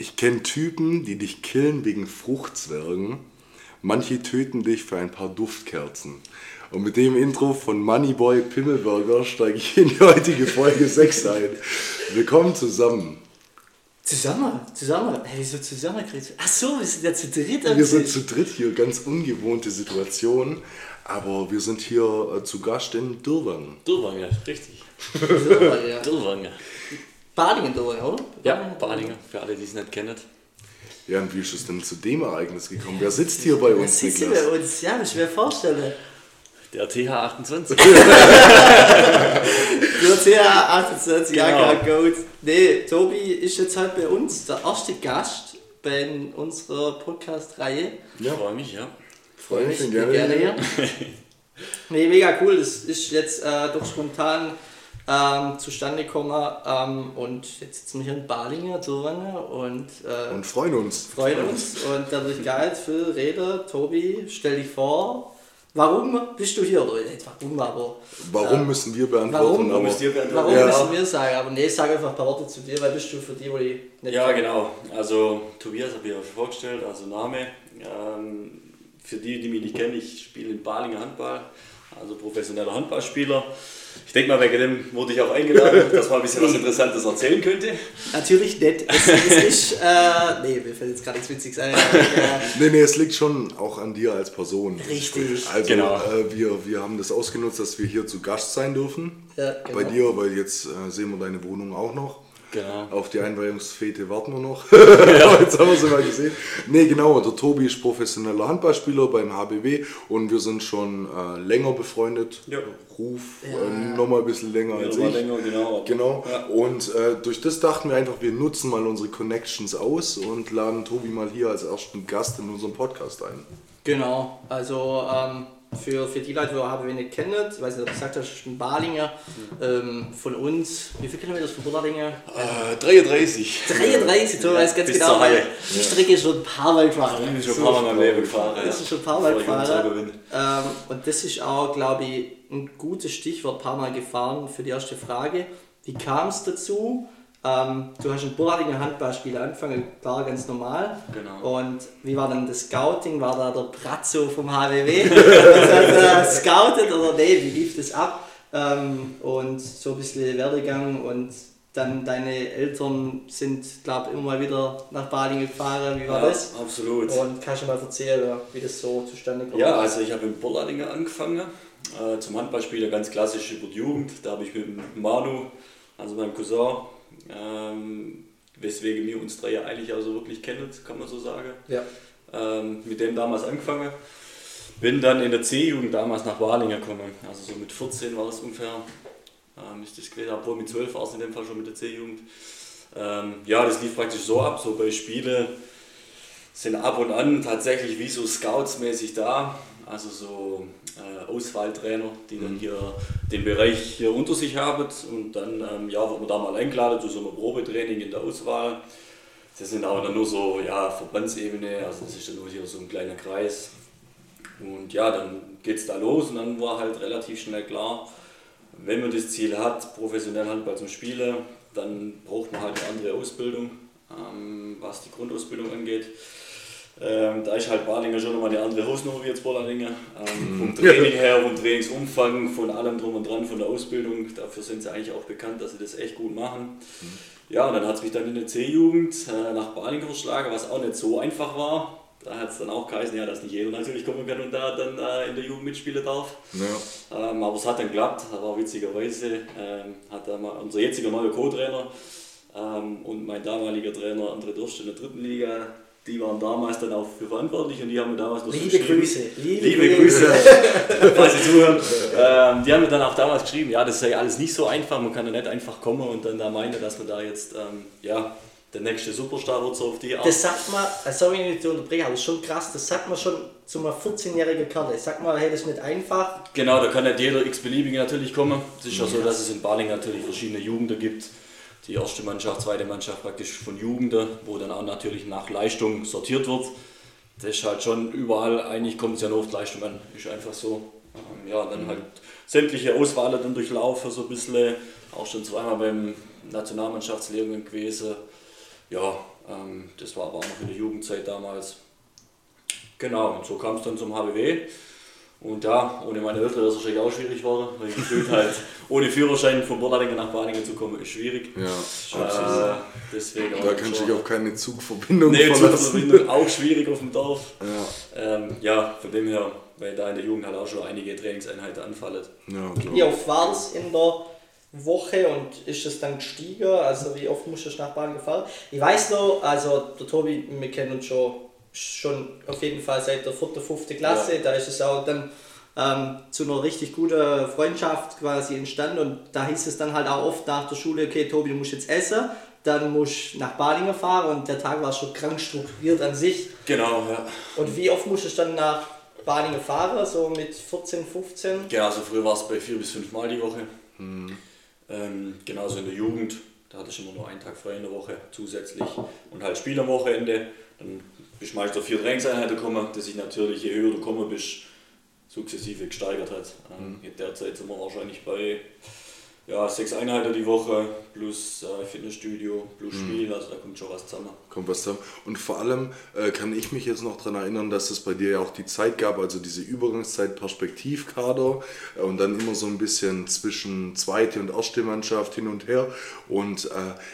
Ich kenne Typen, die dich killen wegen Fruchtzwergen. Manche töten dich für ein paar Duftkerzen. Und mit dem Intro von Moneyboy Pimmelburger steige ich in die heutige Folge 6 ein. Willkommen zusammen. Zusammen? Zusammen? Hey, wieso zusammen? Ach so, wir sind ja zu dritt. Wir sind zu dritt hier, ganz ungewohnte Situation. Aber wir sind hier äh, zu Gast in Dürrwangen. Dürrwangen, richtig. Dürrwangen, ja. Badingen, Dürrwangen, oder? Ja, Badingen, für alle, die es nicht kennen. Ja, und wie ist es denn zu dem Ereignis gekommen? Wer sitzt hier bei uns, sitzt hier bei uns? Ja, muss ich mir vorstellen. Der TH28. Du CH 28 Genau. Goat. Nee, Tobi ist jetzt halt bei uns der erste Gast bei unserer Podcast-Reihe. Ich freue mich, ja. Freue mich, gerne, gerne. gerne hier. nee, mega cool. Das ist jetzt äh, doch spontan ähm, zustande gekommen. Ähm, und jetzt sitzen wir hier in Balingen, Dürrwangen und, äh, Und freuen uns. freuen uns. Und dadurch geil, Phil, Rede, Tobi, stell dich vor. Warum bist du hier? Oder nicht warum, aber Warum müssen wir beantworten? Warum? aber- müsst ihr beantworten? warum Ja. müssen wir sagen? Aber nee, sag einfach ein paar Worte zu dir, weil bist du für die, die nicht Ja, genau. Also Tobias habe ich ja schon vorgestellt, also Name. Ähm, für die, die mich nicht kennen, ich spiele in Balinger Handball, also professioneller Handballspieler. Ich denke mal, wegen dem wurde ich auch eingeladen, dass man ein bisschen was Interessantes erzählen könnte. Natürlich nicht. Es, es ist, äh, nee, mir fällt jetzt gerade nichts Witziges ein. äh, Nee, nee, es liegt schon auch an dir als Person. Richtig. Also Genau. äh, wir, wir haben das ausgenutzt, dass wir hier zu Gast sein dürfen. Ja, genau. Bei dir, weil jetzt äh, sehen wir deine Wohnung auch noch. Genau. Auf die Einweihungsfete warten wir noch. Jetzt haben wir sie mal gesehen. Nee, genau, der Tobi ist professioneller Handballspieler beim HBW und wir sind schon äh, länger befreundet. Ja. Ruf äh, nochmal ein bisschen länger als nochmal ich. länger, genau. Genau. Ja. Und äh, durch das dachten wir einfach, wir nutzen mal unsere Connections aus und laden Tobi mal hier als ersten Gast in unserem Podcast ein. Genau, also ähm, für, für die Leute, die HBW nicht kennen, ich weiß nicht, ob du gesagt hast, ist ein Balinger ähm, von uns. Wie viele Kilometer ist von Bullardingen? Äh, 33. 33, du weißt ganz genau. Die Strecke ist schon ein paar Mal gefahren. Ich bin schon ein paar Mal in meinem Leben gefahren. Das ja. ist schon ein paar Mal gefahren. Ähm, und das ist auch, glaube ich, ein gutes Stichwort, ein paar Mal gefahren für die erste Frage. Wie kam es dazu? Ähm, du hast ein Bullardinger Handballspiel angefangen, klar, ganz normal. Genau. Und wie war dann das Scouting? War da der Pratzo vom HWW? Hat er scoutet oder nee, wie lief das ab? Ähm, und so ein bisschen Werdegang und dann deine Eltern sind, glaube ich, immer mal wieder nach Balingen gefahren. Wie war Ja, das? absolut. Und kannst du mal erzählen, wie das so zustande kommt? Ja, also ich habe in Bollardinger angefangen, äh, zum Handballspieler ganz klassisch über die Jugend. Da habe ich mit Manu, also meinem Cousin, ähm, weswegen wir uns drei ja eigentlich auch so wirklich kennen, kann man so sagen, Ja. ähm, mit dem damals angefangen. Bin dann in der C-Jugend damals nach Balingen gekommen, also so mit 14 war das ungefähr, ähm, ist das gewesen, obwohl mit 12 war es in dem Fall schon mit der C-Jugend. Ähm, ja, das lief praktisch so ab, so bei Spiele sind ab und an tatsächlich wie so Scouts-mäßig da, also so äh, Auswahltrainer, die dann hier den Bereich hier unter sich haben und dann ähm, ja, wird man da mal eingeladen zu so einem Probetraining in der Auswahl. Das sind aber dann nur so ja, Verbandsebene, also das ist dann nur hier so ein kleiner Kreis. Und ja, dann geht es da los und dann war halt relativ schnell klar, wenn man das Ziel hat, professionell Handball zu spielen, dann braucht man halt eine andere Ausbildung, ähm, was die Grundausbildung angeht. Ähm, da ist halt Balinger schon nochmal eine andere Hausnummer wie jetzt Bollardinger. Ähm, vom Training her, vom Trainingsumfang, von allem drum und dran, von der Ausbildung. Dafür sind sie eigentlich auch bekannt, dass sie das echt gut machen. Ja, und dann hat es mich dann in der C-Jugend äh, nach Baling verschlagen, was auch nicht so einfach war. Da hat es dann auch geheißen, ja, dass nicht jeder natürlich kommen kann und da dann äh, in der Jugend mitspielen darf. Ja. Ähm, aber es hat dann geklappt, war witzigerweise, ähm, hat dann mal unser jetziger neuer Co-Trainer ähm, und mein damaliger Trainer André Durst in der dritten Liga, die waren damals dann auch für verantwortlich und die haben mir damals noch Liebe Grüße. Liebe, Liebe Grüße, falls Sie zuhören. Ähm, die haben mir dann auch damals geschrieben, ja, das sei alles nicht so einfach, man kann da nicht einfach kommen und dann da meinen, dass man da jetzt, ähm, ja, der nächste Superstar wird so auf die Art. Das sagt man, äh, sorry, wenn ich dich unterbreche, aber das ist schon krass, das sagt man schon zu einem 14-jährigen Kerl. Ich sag mal, hey, das ist nicht einfach. Genau, da kann nicht jeder x-beliebige natürlich kommen. Es ist ja so, dass es in Baling natürlich verschiedene Jugenden gibt. Die erste Mannschaft, zweite Mannschaft praktisch von Jugenden, wo dann auch natürlich nach Leistung sortiert wird. Das ist halt schon überall, eigentlich kommt es ja nur auf Leistung an. Ist einfach so. Ähm, Ja, dann halt sämtliche Auswahlen dann durchlaufen, so ein bisschen. Auch schon zweimal beim Nationalmannschaftslehrgang gewesen. ja, ähm, das war aber auch noch in der Jugendzeit damals. Genau, und so kam es dann zum HBW. Und da, ohne meine Eltern wäre es wahrscheinlich auch schwierig geworden, weil gefühlt halt ohne Führerschein von Borladingen nach Baningen zu kommen, ist schwierig. Ja, Äh, deswegen Da auch kannst du dich auf keine Zugverbindung Nee, verlassen. Zugverbindung auch schwierig auf dem Dorf. Ja, Ähm, ja, von dem her, weil da in der Jugend halt auch schon einige Trainingseinheiten anfallen. ja, Wie klar. oft war das in der Woche und ist es dann gestiegen? Also wie oft musst du nach Bahn gefahren? Ich weiß noch, also der Tobi, wir kennen uns schon, schon auf jeden Fall seit der vierten, fünften Klasse. Ja. Da ist es auch dann ähm, zu einer richtig guten Freundschaft quasi entstanden und da hieß es dann halt auch oft nach der Schule, okay Tobi, du musst jetzt essen. Dann musst du nach Balingen fahren und der Tag war schon krank strukturiert an sich. Genau, ja. Und wie oft musst du dann nach Balingen fahren? So mit 14, 15? Genau, also früher war es bei vier bis fünf Mal die Woche. Ähm, genauso in der Jugend, da hatte ich immer nur einen Tag frei in der Woche zusätzlich und halt Spiel am Wochenende. Dann bist meist auf vier Trainingseinheiten gekommen, das sich natürlich, je höher du gekommen bist, sukzessive gesteigert hat. Ähm, jetzt derzeit sind wir wahrscheinlich bei ja, sechs Einheiten die Woche plus äh, Fitnessstudio plus Spiel, also da kommt schon was zusammen. Kommt was zusammen. Und vor allem äh, kann ich mich jetzt noch daran erinnern, dass es bei dir ja auch die Zeit gab, also diese Übergangszeit Perspektivkader äh, und dann immer so ein bisschen zwischen zweite und erste Mannschaft hin und her. Und äh,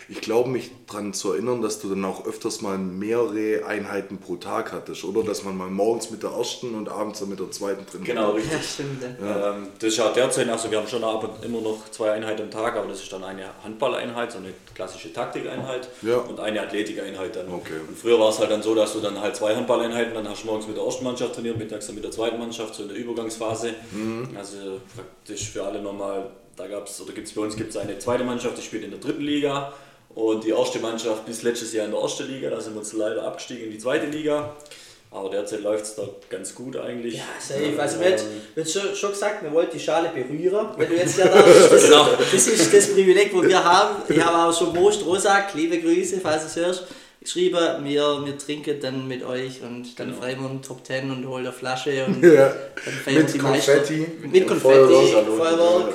ich glaube mich daran zu erinnern, dass du dann auch öfters mal mehrere Einheiten pro Tag hattest, oder? Dass man mal morgens mit der ersten und abends dann mit der zweiten drin Genau, war. richtig. Ja, stimmt. ja. Ähm, das ist ja derzeit, also wir haben schon ab und immer noch zwei Einheiten am Tag, aber das ist dann eine Handballeinheit, so eine klassische Taktikeinheit Ja. und eine Athletikeinheit dann. Okay. Und früher war es halt dann so, dass du dann halt zwei Handballeinheiten, dann hast du morgens mit der ersten Mannschaft trainiert, mittags dann mit der zweiten Mannschaft, so in der Übergangsphase. Mhm. Also praktisch für alle nochmal, da gab es, oder gibt es bei uns gibt's eine zweite Mannschaft, die spielt in der dritten Liga. Und die erste Mannschaft bis letztes Jahr in der ersten Liga, da sind wir jetzt leider abgestiegen in die zweite Liga. Aber derzeit läuft es da ganz gut eigentlich. Ja, safe. Also wir Ähm, hätten schon, schon gesagt, wir wollten die Schale berühren. Wenn du jetzt ja da bist, das, Genau. das ist das Privileg, wo wir haben. Ich habe auch schon Most Rosak, liebe Grüße, falls du es hörst, geschrieben, wir, wir trinken dann mit euch und dann Genau. feiern wir einen Top Ten und holen eine Flasche und Ja. dann feiern Mit die Konfetti. Meister. Mit Und Konfetti, Feuerwerk. Feuerwerk.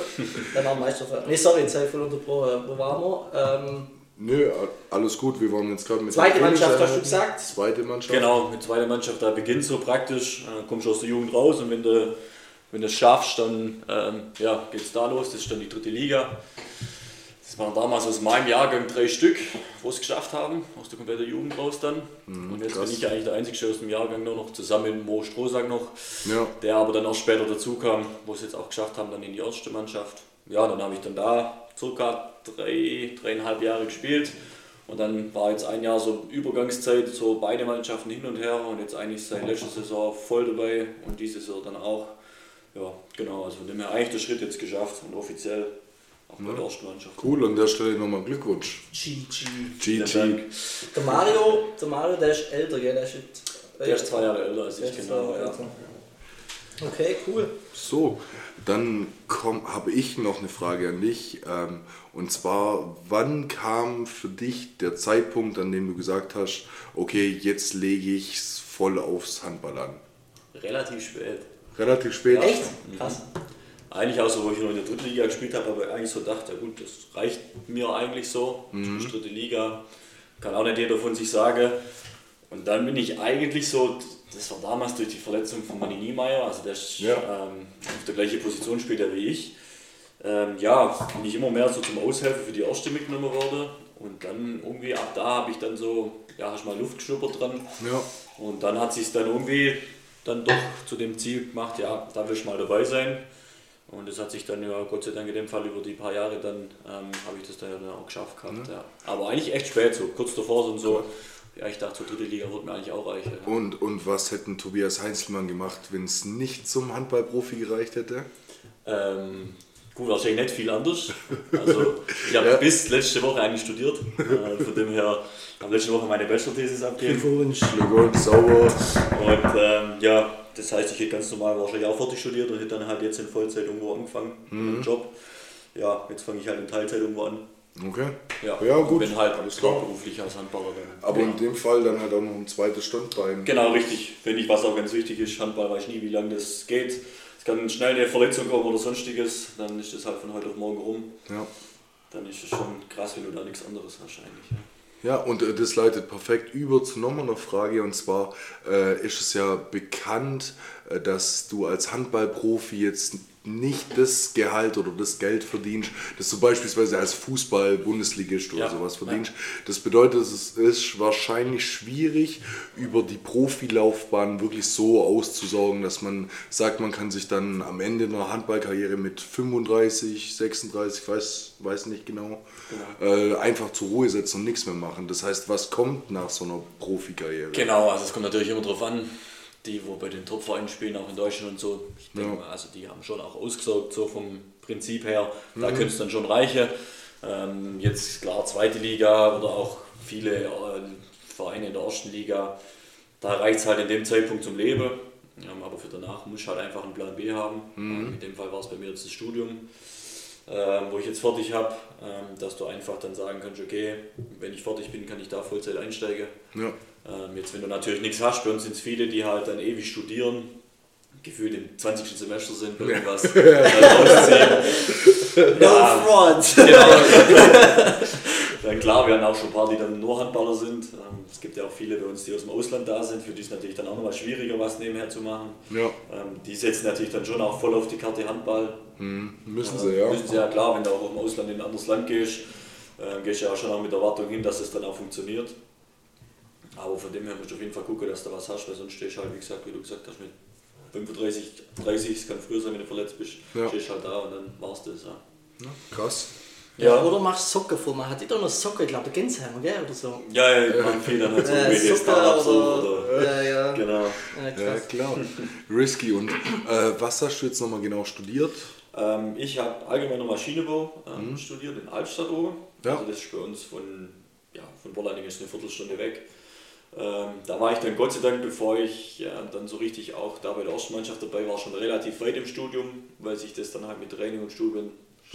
Dann auch Meisterfeier. Nee, sorry, jetzt habe ich voll unterbrochen. Wo waren wir? Ähm, Nö, alles gut. Wir waren jetzt gerade mit zweite der Mannschaft, hast du gesagt? Zweite Mannschaft. Genau, mit zweiter Mannschaft, da beginnt so praktisch, äh, kommst du aus der Jugend raus und wenn du, wenn du es schaffst, dann ähm, ja, geht es da los, das ist dann die dritte Liga. Das waren damals aus meinem Jahrgang drei Stück, wo es geschafft haben, aus der kompletten Jugend raus dann. und jetzt krass. bin ich ja eigentlich der Einzige aus dem Jahrgang nur noch, zusammen mit Mo Strohsack noch, Ja. der aber dann auch später dazu kam, wo es jetzt auch geschafft haben, dann in die erste Mannschaft. Ja, dann habe ich dann da circa drei, dreieinhalb Jahre gespielt. Und dann war jetzt ein Jahr so Übergangszeit, so beide Mannschaften hin und her und jetzt eigentlich seit letzter Saison voll dabei und diese Saison dann auch. Ja, genau, also von dem her eigentlich der Schritt jetzt geschafft und offiziell auch bei der ersten Mannschaft. Cool, an der Stelle nochmal Glückwunsch. GG. GG. Der Mario, der Mario, der ist älter, gell? Der ist, jetzt- Der ist zwei Jahre älter als ich, genau. Ja. Okay, cool. So, dann habe ich noch eine Frage an dich. Ähm, und zwar, wann kam für dich der Zeitpunkt, an dem du gesagt hast, okay, jetzt lege ich es voll aufs Handball an? Relativ spät. Relativ spät. Echt? Krass. Eigentlich auch so, wo ich noch in der dritten Liga gespielt habe, aber eigentlich so dachte, ja gut, das reicht mir eigentlich so. Mhm. Dritte Liga, kann auch nicht jeder von sich sagen. Und dann bin ich eigentlich so, das war damals durch die Verletzung von Manni Niemeyer, also der ist, Ja. ähm, auf der gleichen Position spielt er wie ich. Ähm, ja, bin ich immer mehr so zum Aushelfen für die erste mitgenommen worden. Und dann irgendwie ab da habe ich dann so, ja, hast mal Luft geschnuppert dran. Ja. Und dann hat sich dann irgendwie dann doch zu dem Ziel gemacht, ja, da will ich mal dabei sein. Und das hat sich dann ja Gott sei Dank in dem Fall über die paar Jahre dann ähm, habe ich das dann ja auch geschafft gehabt. Ja. Aber eigentlich echt spät, so kurz davor und so. Ja, ich dachte, so dritte Liga wird mir eigentlich auch reichen. Ja. Und, und was hätten Tobias Heinzelmann gemacht, wenn es nicht zum Handballprofi gereicht hätte? Ähm, gut, wahrscheinlich nicht viel anders. Also ich habe Ja. bis letzte Woche eigentlich studiert. Äh, von dem her habe letzte Woche meine Bachelor-Thesis abgegeben. Glückwunsch. Glückwunsch, sauber. Und ähm, ja, das heißt, ich hätte ganz normal wahrscheinlich auch fertig studiert und hätte dann halt jetzt in Vollzeit irgendwo angefangen mit dem Job. Ja, jetzt fange ich halt in Teilzeit irgendwo an. Okay. Ja, Ja, gut. bin halt Alles klar. beruflich als Handballer dann. Aber genau. in dem Fall dann halt auch noch ein zweites Standbein. Genau, richtig. Finde ich, was auch ganz wichtig ist. Handball weiß nie, wie lange das geht. Es kann schnell eine Verletzung kommen oder sonstiges, dann ist das halt von heute auf morgen rum. Ja. Dann ist es schon krass, wenn du da nichts anderes eigentlich. Ja. Ja, und äh, das leitet perfekt über zu nochmal einer Frage. Und zwar äh, ist es ja bekannt, äh, dass du als Handballprofi jetzt nicht das Gehalt oder das Geld verdienst, das du beispielsweise als Fußball-Bundesligist oder Ja, sowas verdienst. Das bedeutet, es ist wahrscheinlich schwierig, über die Profilaufbahn wirklich so auszusorgen, dass man sagt, man kann sich dann am Ende einer Handballkarriere mit 35, 36, weiß, weiß nicht genau, äh, einfach zur Ruhe setzen und nichts mehr machen. Das heißt, was kommt nach so einer Profikarriere? Genau, also es kommt natürlich immer drauf an, die, wo bei den Top-Vereinen spielen, auch in Deutschland und so, ich denke Ja. mal, also die haben schon auch ausgesorgt, so vom Prinzip her. Da könnte es dann schon reichen. Ähm, jetzt klar, zweite Liga oder auch viele äh, Vereine in der ersten Liga, da reicht es halt in dem Zeitpunkt zum Leben. Ähm, aber für danach muss ich halt einfach einen Plan B haben. Ähm, in dem Fall war es bei mir jetzt das Studium. ähm, wo ich jetzt fertig habe, ähm, dass du einfach dann sagen kannst, okay, wenn ich fertig bin, kann ich da Vollzeit einsteigen. Ja. Ähm, jetzt, wenn du natürlich nichts hast, bei uns sind es viele, die halt dann ewig studieren, gefühlt im 20. Semester sind, irgendwas dann ausziehen. No Ja. front! Genau. dann klar, wir haben auch schon ein paar, die dann nur Handballer sind. Ähm, es gibt ja auch viele bei uns, die aus dem Ausland da sind, für die ist natürlich dann auch nochmal schwieriger, was nebenher zu machen. Ja, Ähm, die setzen natürlich dann schon auch voll auf die Karte Handball. hm, müssen sie, ja. Müssen sie ja klar, wenn du auch im Ausland in ein anderes Land gehst, äh, gehst du ja auch schon auch mit Erwartung hin, dass es dann auch funktioniert. Aber von dem her musst du auf jeden Fall gucken, dass du was hast, weil sonst stehst du halt, wie gesagt, wie du gesagt hast, mit 35, 30, es kann früher sein, wenn du verletzt bist, Ja. stehst du halt da und dann war's das. Ja. Ja, Krass. Ja. Oder machst Socken vor. Man hat doch noch Socken, ich glaube, der Gensheimer, gell? Oder so. Ja, ja, ich mache viel dann halt so Äh, Socken Startups oder. oder, Ja, ja. Genau. Ja, Ja, klar. Risky. Und äh, was hast du jetzt nochmal genau studiert? Ähm, ich habe allgemeiner Maschinenbau ähm, studiert in Albstadt oben. Ja. Also das ist bei uns von, ja, von Bollanding ist eine Viertelstunde weg. Ähm, da war ich dann Gott sei Dank, bevor ich ja, dann so richtig auch da bei der ersten Mannschaft dabei war, schon relativ weit im Studium, weil sich das dann halt mit Training und Studium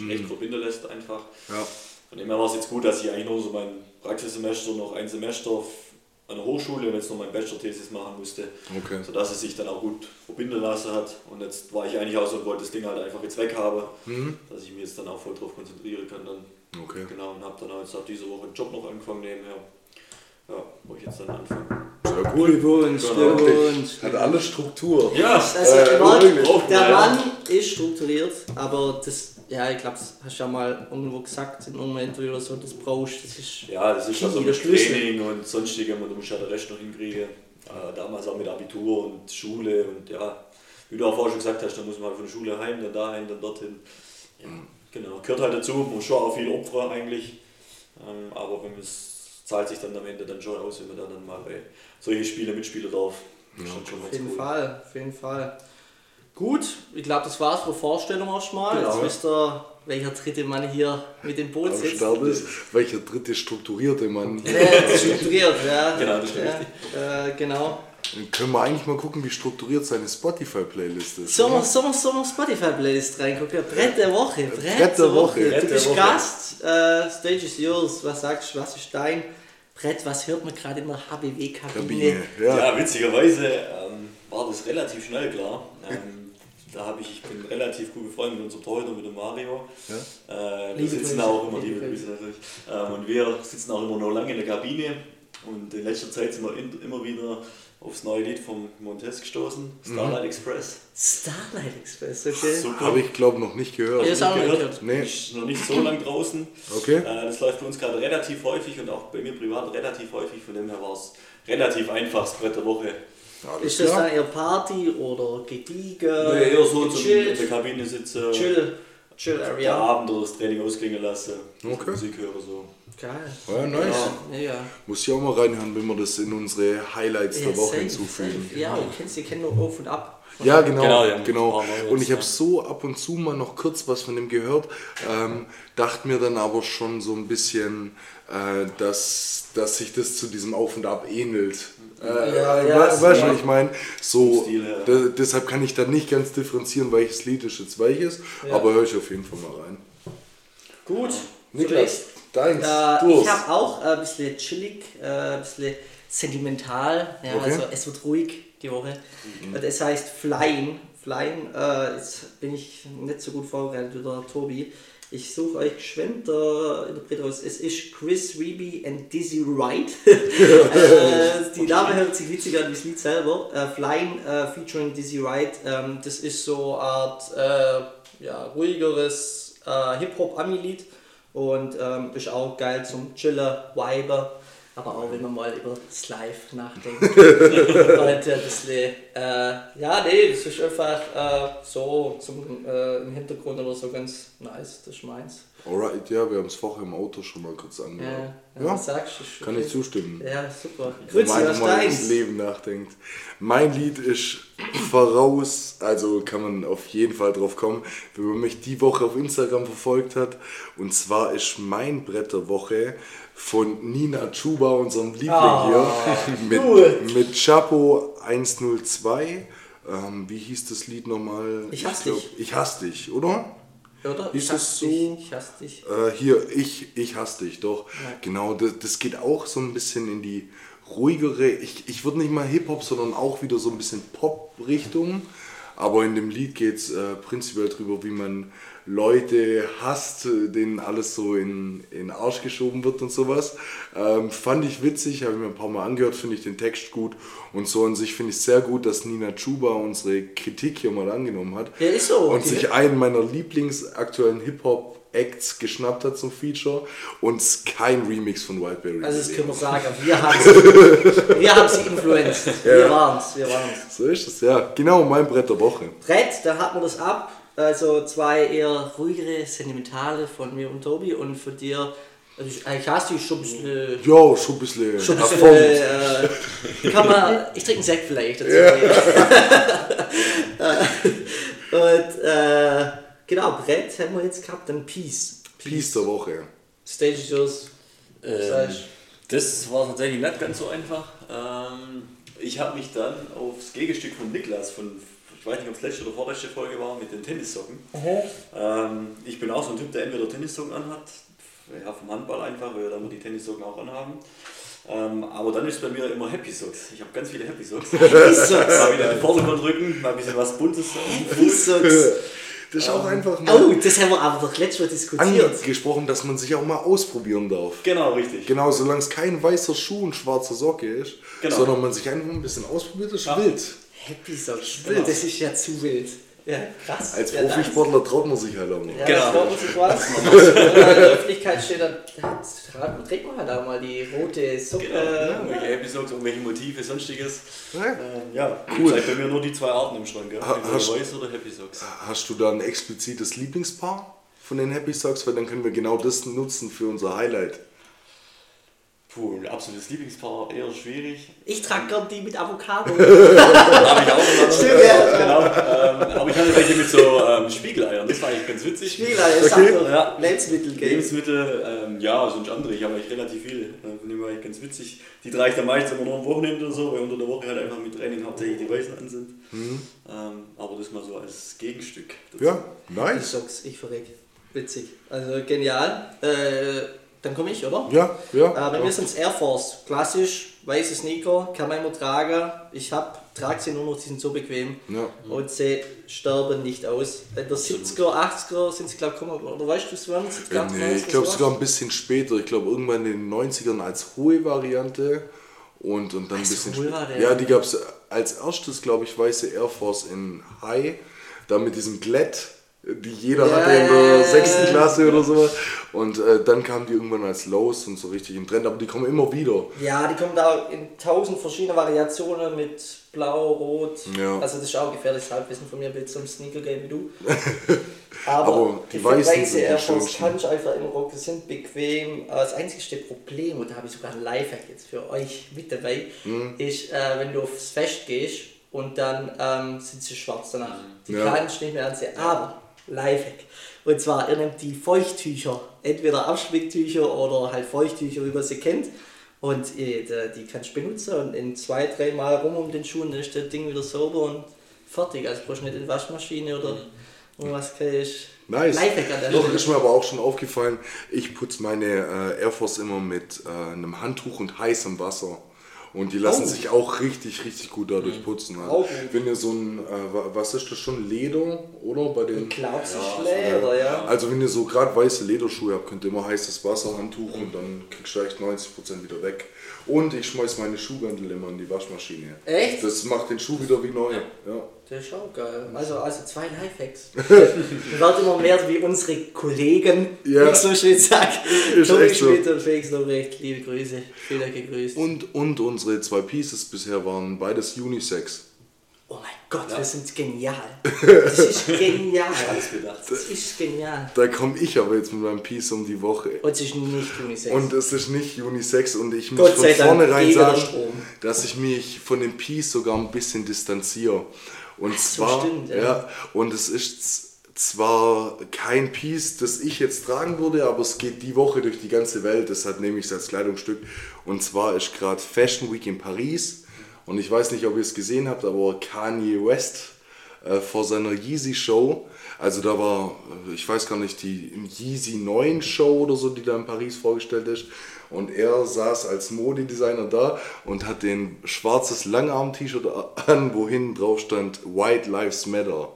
echt verbinden lässt einfach. Ja. Von dem her war es jetzt gut, dass ich eigentlich nur so mein Praxissemester noch ein Semester auf einer Hochschule und jetzt noch mein Bachelor-Thesis machen musste, Okay. sodass es sich dann auch gut verbinden lassen hat. Und jetzt war ich eigentlich auch so und wollte das Ding halt einfach jetzt weg haben, dass ich mich jetzt dann auch voll drauf konzentrieren kann. Dann. Okay. Genau, und habe dann auch jetzt ab dieser Woche einen Job noch angefangen nebenher. Ja, wo ich jetzt dann anfange. Sehr cool. Glückwunsch, Genau. Glückwunsch. Hat alles Struktur. Ja, Also, Äh, Mann, der Ja. Mann ist strukturiert, aber das, ja, ich glaube, das hast du ja mal irgendwo gesagt, in irgendeinem Interview oder so, das brauchst das ist. ja, das ist also der mit. Training und sonstigem und du musst ja den Rest noch hinkriegen. Äh, damals auch mit Abitur und Schule und ja, wie du auch vorher schon gesagt hast, dann muss man halt von der Schule heim, dann dahin, dann dorthin. Ja, genau, gehört halt dazu, man muss schon auch viel Opfer eigentlich. Ähm, aber wenn es zahlt sich dann am Ende dann schon aus, wenn man dann, dann mal bei solchen Spielen mitspielen darf. Schon Auf jeden cool. Fall, auf jeden Fall. Gut, ich glaube, das war's für Vorstellung erstmal. Genau. Jetzt wisst ihr, welcher dritte Mann hier mit dem Boot sitzt. Ist, welcher dritte strukturierte Mann. Ja, strukturiert, ja. Genau, das ist ja, äh, genau. Dann können wir eigentlich mal gucken, wie strukturiert seine Spotify-Playlist ist. Sollen wir, sollen wir, sollen wir Spotify-Playlist reingucken? Brett der Woche, Brett, Brett der Woche. Du Brett der bist Woche. Gast, äh, Stage is yours. Was sagst du, was ist dein Brett? Was hört man gerade in der HBW-Kabine? Kabine. Ja. Ja, witzigerweise ähm, war das relativ schnell klar. Ähm, da habe ich, ich bin relativ gut befreundet mit unserem Torhüter, mit dem Mario. Äh, wir sitzen auch immer, liebe liebe Grüße natürlich. Ähm, und wir sitzen auch immer noch lange in der Kabine. Und in letzter Zeit sind wir in, immer wieder aufs neue Lied vom Montes gestoßen, Starlight Express. Starlight Express, okay. Super. Habe ich glaube noch nicht gehört. Ja, ist auch noch nicht gehört. Nee. Ist noch nicht so lang draußen. Okay. Äh, das läuft bei uns gerade relativ häufig und auch bei mir privat relativ häufig. Von dem her war es relativ einfach, das Brett der Woche. Alles Ist das klar. dann eher Party oder gediegen? Nee, eher so zum in der? Kabine sitzen, Chill, Chill der Area. Abend oder das Training ausklingen lassen, Okay. Musik hören so. Geil. Ja, nice. Ja, ja. Muss ich auch mal reinhören, wenn wir das in unsere Highlights der Ja, Woche safe, hinzufügen. safe. Ja, du kennst die kennen nur auf und ab. Ja, genau. Genau, ja, genau. Und ich habe ja. so ab und zu mal noch kurz was von dem gehört, ähm, dachte mir dann aber schon so ein bisschen, äh, dass, dass sich das zu diesem Auf und Ab ähnelt. Äh, Ja, äh, ja, weißt du, ja. was ich meine? So, Stil de- deshalb kann ich dann nicht ganz differenzieren, welches Lied ist jetzt welches, Ja. aber höre ich auf jeden Fall mal rein. Gut. Niklas, deins, Äh, ich habe auch äh, ein bisschen chillig, äh, ein bisschen sentimental. Ja, Okay. Also es wird ruhig die Woche. Und Es heißt Flying. Flying, äh, jetzt bin ich nicht so gut vorbereitet wie der Tobi. Ich suche euch geschwind der Interpret aus. Es ist Chris Reeby and Dizzy Wright. äh, die Name hört sich witziger an wie das Lied selber. Äh, Flying äh, featuring Dizzy Wright. Ähm, das ist so eine Art äh, ja, ruhigeres äh, Hip-Hop-Ami-Lied. Und ähm, ist auch geil zum Chillen, Viben. Aber auch wenn man mal über das Live nachdenkt. und ein bisschen, äh, ja, nee, das ist einfach äh, so zum, äh, im Hintergrund oder so ganz nice, das ist meins. Alright, ja, wir haben es vorher im Auto schon mal kurz Ja, angehört. ja, Ja, was sagst du? Ist kann ich zustimmen. Ja, super. Wenn man mal über das deins? Leben nachdenkt. Mein Lied ist voraus, also kann man auf jeden Fall drauf kommen, wenn man mich die Woche auf Instagram verfolgt hat. Und zwar ist mein Brett der Woche von Nina Chuba, unserem Liebling Ah, hier, gut. mit, mit Chapo 102. Ähm, wie hieß das Lied nochmal? Ich hasse glaub, dich. Ich hasse dich, oder? Oder? Ist hasse so? dich, ich hasse dich. Äh, hier, ich, ich hasse dich, doch. Ja. Genau, das, das geht auch so ein bisschen in die ruhigere, ich, ich würde nicht mal Hip-Hop, sondern auch wieder so ein bisschen Pop-Richtung. Aber in dem Lied geht es äh, prinzipiell darüber, wie man Leute hasst, denen alles so in, in den Arsch geschoben wird und sowas. Ähm, fand ich witzig, habe ich mir ein paar Mal angehört, finde ich den Text gut. Und so an sich finde ich sehr gut, dass Nina Chuba unsere Kritik hier mal angenommen hat. Ja, ist so. Und Die- sich einen meiner Lieblingsaktuellen Hip-Hop-Acts geschnappt hat zum Feature und kein Remix von Wildberry Also das können wir sagen, wir haben sie, wir haben sie influenced. Wir waren's, wir waren's. So ist es, ja. Genau, mein Brett der Woche. Brett, da hat man das ab. Also zwei eher ruhigere, sentimentale von mir und Tobi und von dir, also ich- eigentlich hast du schon ein bisschen... Ja, schon ein bisschen Schon ein bisschen, äh, kann man, ich trinke einen Sekt vielleicht dazu. und äh, genau, Brett haben wir jetzt gehabt, dann Peace. Peace der Woche. Stage is yours. Ähm, das war tatsächlich nicht ganz so einfach. Ähm, ich habe mich dann aufs Gegenstück von Niklas, von, ich weiß nicht, ob es letzte oder vorletzte Folge war, mit den Tennissocken. Ähm, ich bin auch so ein Typ, der entweder Tennissocken anhat, ja, vom Handball einfach, weil wir dann nur die Tennissocken auch anhaben. Ähm, aber dann ist bei mir immer Happy Socks. Ich habe ganz viele Happy Socks. Mal wieder den Vordergrund rücken, mal ein bisschen was Buntes. Happy Socks. Das ist auch einfach Oh, mal das haben wir aber doch letztes Mal diskutiert. angesprochen, dass man sich auch mal ausprobieren darf. Genau, richtig. Genau, solange es kein weißer Schuh und schwarzer Socke ist, Genau. sondern man sich einfach ein bisschen ausprobiert, ist Ja. wild. Happy Socks. Genau. Das ist ja zu wild. Ja, krass. Als ja. Profisportler traut man sich halt auch mal. Ja, Genau. glaubt man sich was. Wenn man in der Öffentlichkeit steht, dann trägt man halt auch mal die rote Socke. Genau, irgendwelche Happy Socks, irgendwelche Motive, sonstiges. Ja. Ähm, ja, Cool. cool. bei mir nur die zwei Arten im Schrank, gell? Hast- weiß oder Happy Socks. Hast du da ein explizites Lieblingspaar von den Happy Socks? Weil dann können wir genau das nutzen für unser Highlight. Puh, ein absolutes Lieblingspaar, eher schwierig. Ich trage gern die mit Avocado. Habe ich auch. Stimmt, ja. Genau. Ähm, aber ich hatte welche mit so ähm, Spiegeleiern, das war eigentlich ganz witzig. Das Okay. doch Ja. Lebensmittel geben. Lebensmittel, ähm, ja, sonst andere. Ich habe eigentlich relativ viele. Äh, Von dem war ich ganz witzig. Die trage ich dann meistens immer nur am Wochenende oder so, weil unter der Woche halt einfach mit Training hauptsächlich die Weißen an sind. Ähm, aber das mal so als Gegenstück. dazu. Ja, Die nice. Socks, ich verreck. Witzig. Also genial. Äh, dann komme ich, oder? Ja, ja. Äh, bei mir sind es Air Force. Klassisch, weiße Sneaker, kann man immer tragen. Ich hab, trage sie nur noch, die sind so bequem. Ja. Und sie sterben nicht aus. In der 70er, 80er sind sie, glaube ich. Oder weißt du, es 70er, Äh, 80er? nee, ich glaube sogar ein bisschen später. Ich glaube irgendwann in den 90ern als hohe Variante. Und, und dann ein Als bisschen hohe. Variante? Ja, die gab es als erstes, glaube ich, weiße Air Force in High. Da mit diesem Glätt, die jeder Ja, hatte in der sechsten. Klasse oder so. Und äh, dann kamen die irgendwann als Lows und so richtig im Trend. Aber die kommen immer wieder. Ja, die kommen da in tausend verschiedene Variationen mit Blau, Rot. Ja. Also das ist auch gefährliches Halbwissen von mir, bitte zum Sneaker Game wie du. Aber, Aber die die Weißen weiße sind die Air Force ich einfach immer rocken, sind bequem. Aber Das einzige Problem, und da habe ich sogar ein Lifehack jetzt für euch mit dabei, Mhm. ist, äh, wenn du aufs Fest gehst und dann ähm, sind sie schwarz danach. Die Ja. kannst du nicht mehr ansehen. Aber, Lifehack. Und zwar, ihr nehmt die Feuchttücher, entweder Abschminktücher oder halt Feuchttücher, wie man sie kennt. Und äh, die, die kannst du benutzen und in zwei, drei Mal rum um den Schuh und dann ist das Ding wieder sauber und fertig. Also brauchst du nicht in die Waschmaschine oder irgendwas kriegst. Nice. Lifehack an der Doch, ist mir aber auch schon aufgefallen, ich putze meine äh, Air Force immer mit äh, einem Handtuch und heißem Wasser. Und die lassen Oh. sich auch richtig, richtig gut dadurch putzen. Also, gut. wenn ihr so ein, äh, wa- was ist das schon, Leder, oder? Bei den, du Ja, Leder, ja? Also wenn ihr so gerade weiße Lederschuhe habt, könnt ihr immer heißes Wasser, Handtuch und dann kriegst du echt 90% wieder weg. Und ich schmeiß meine Schuhbändel immer in die Waschmaschine. Echt? Das macht den Schuh wieder wie neu. Ja. Der ist auch geil. Also, also zwei Lifehacks. Wir werden immer mehr wie unsere Kollegen, Ja. ich so schön sage. Tobi echt so. Schmidt und Felix Lobrecht, liebe Grüße. Viele gegrüßt. Und, und unsere zwei Pieces bisher waren beides Unisex. Oh mein Gott, wir sind genial. Das ist genial. Alles bedacht. Das ist genial. Da komme ich aber jetzt mit meinem Piece um die Woche. Und es ist nicht Unisex. Und es ist nicht Unisex und ich muss Gott von sei Dank, vornherein den sagen, dass ich mich von dem Piece sogar ein bisschen distanziere. Und so, zwar, stimmt, ja. ja, und es ist zwar kein Piece, das ich jetzt tragen würde, aber es geht die Woche durch die ganze Welt, deshalb nehme ich es als Kleidungsstück. Und zwar ist gerade Fashion Week in Paris und ich weiß nicht, ob ihr es gesehen habt, aber Kanye West äh, vor seiner Yeezy Show. Also da war, äh, ich weiß gar nicht, die Yeezy 9 Show oder so, die da in Paris vorgestellt ist. Und er saß als Modedesigner da und hat den schwarzes Langarm-T-Shirt an, wo hinten drauf stand White Lives Matter.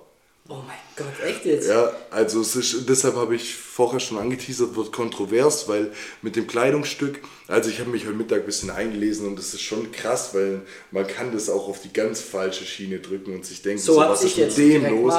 oh mein Gott, echt jetzt? Ja, also es ist, deshalb habe ich vorher schon angeteasert, wird kontrovers, weil mit dem Kleidungsstück, also ich habe mich heute Mittag ein bisschen eingelesen und das ist schon krass, weil man kann das auch auf die ganz falsche Schiene drücken und sich denken, So so, was ist mit dem los?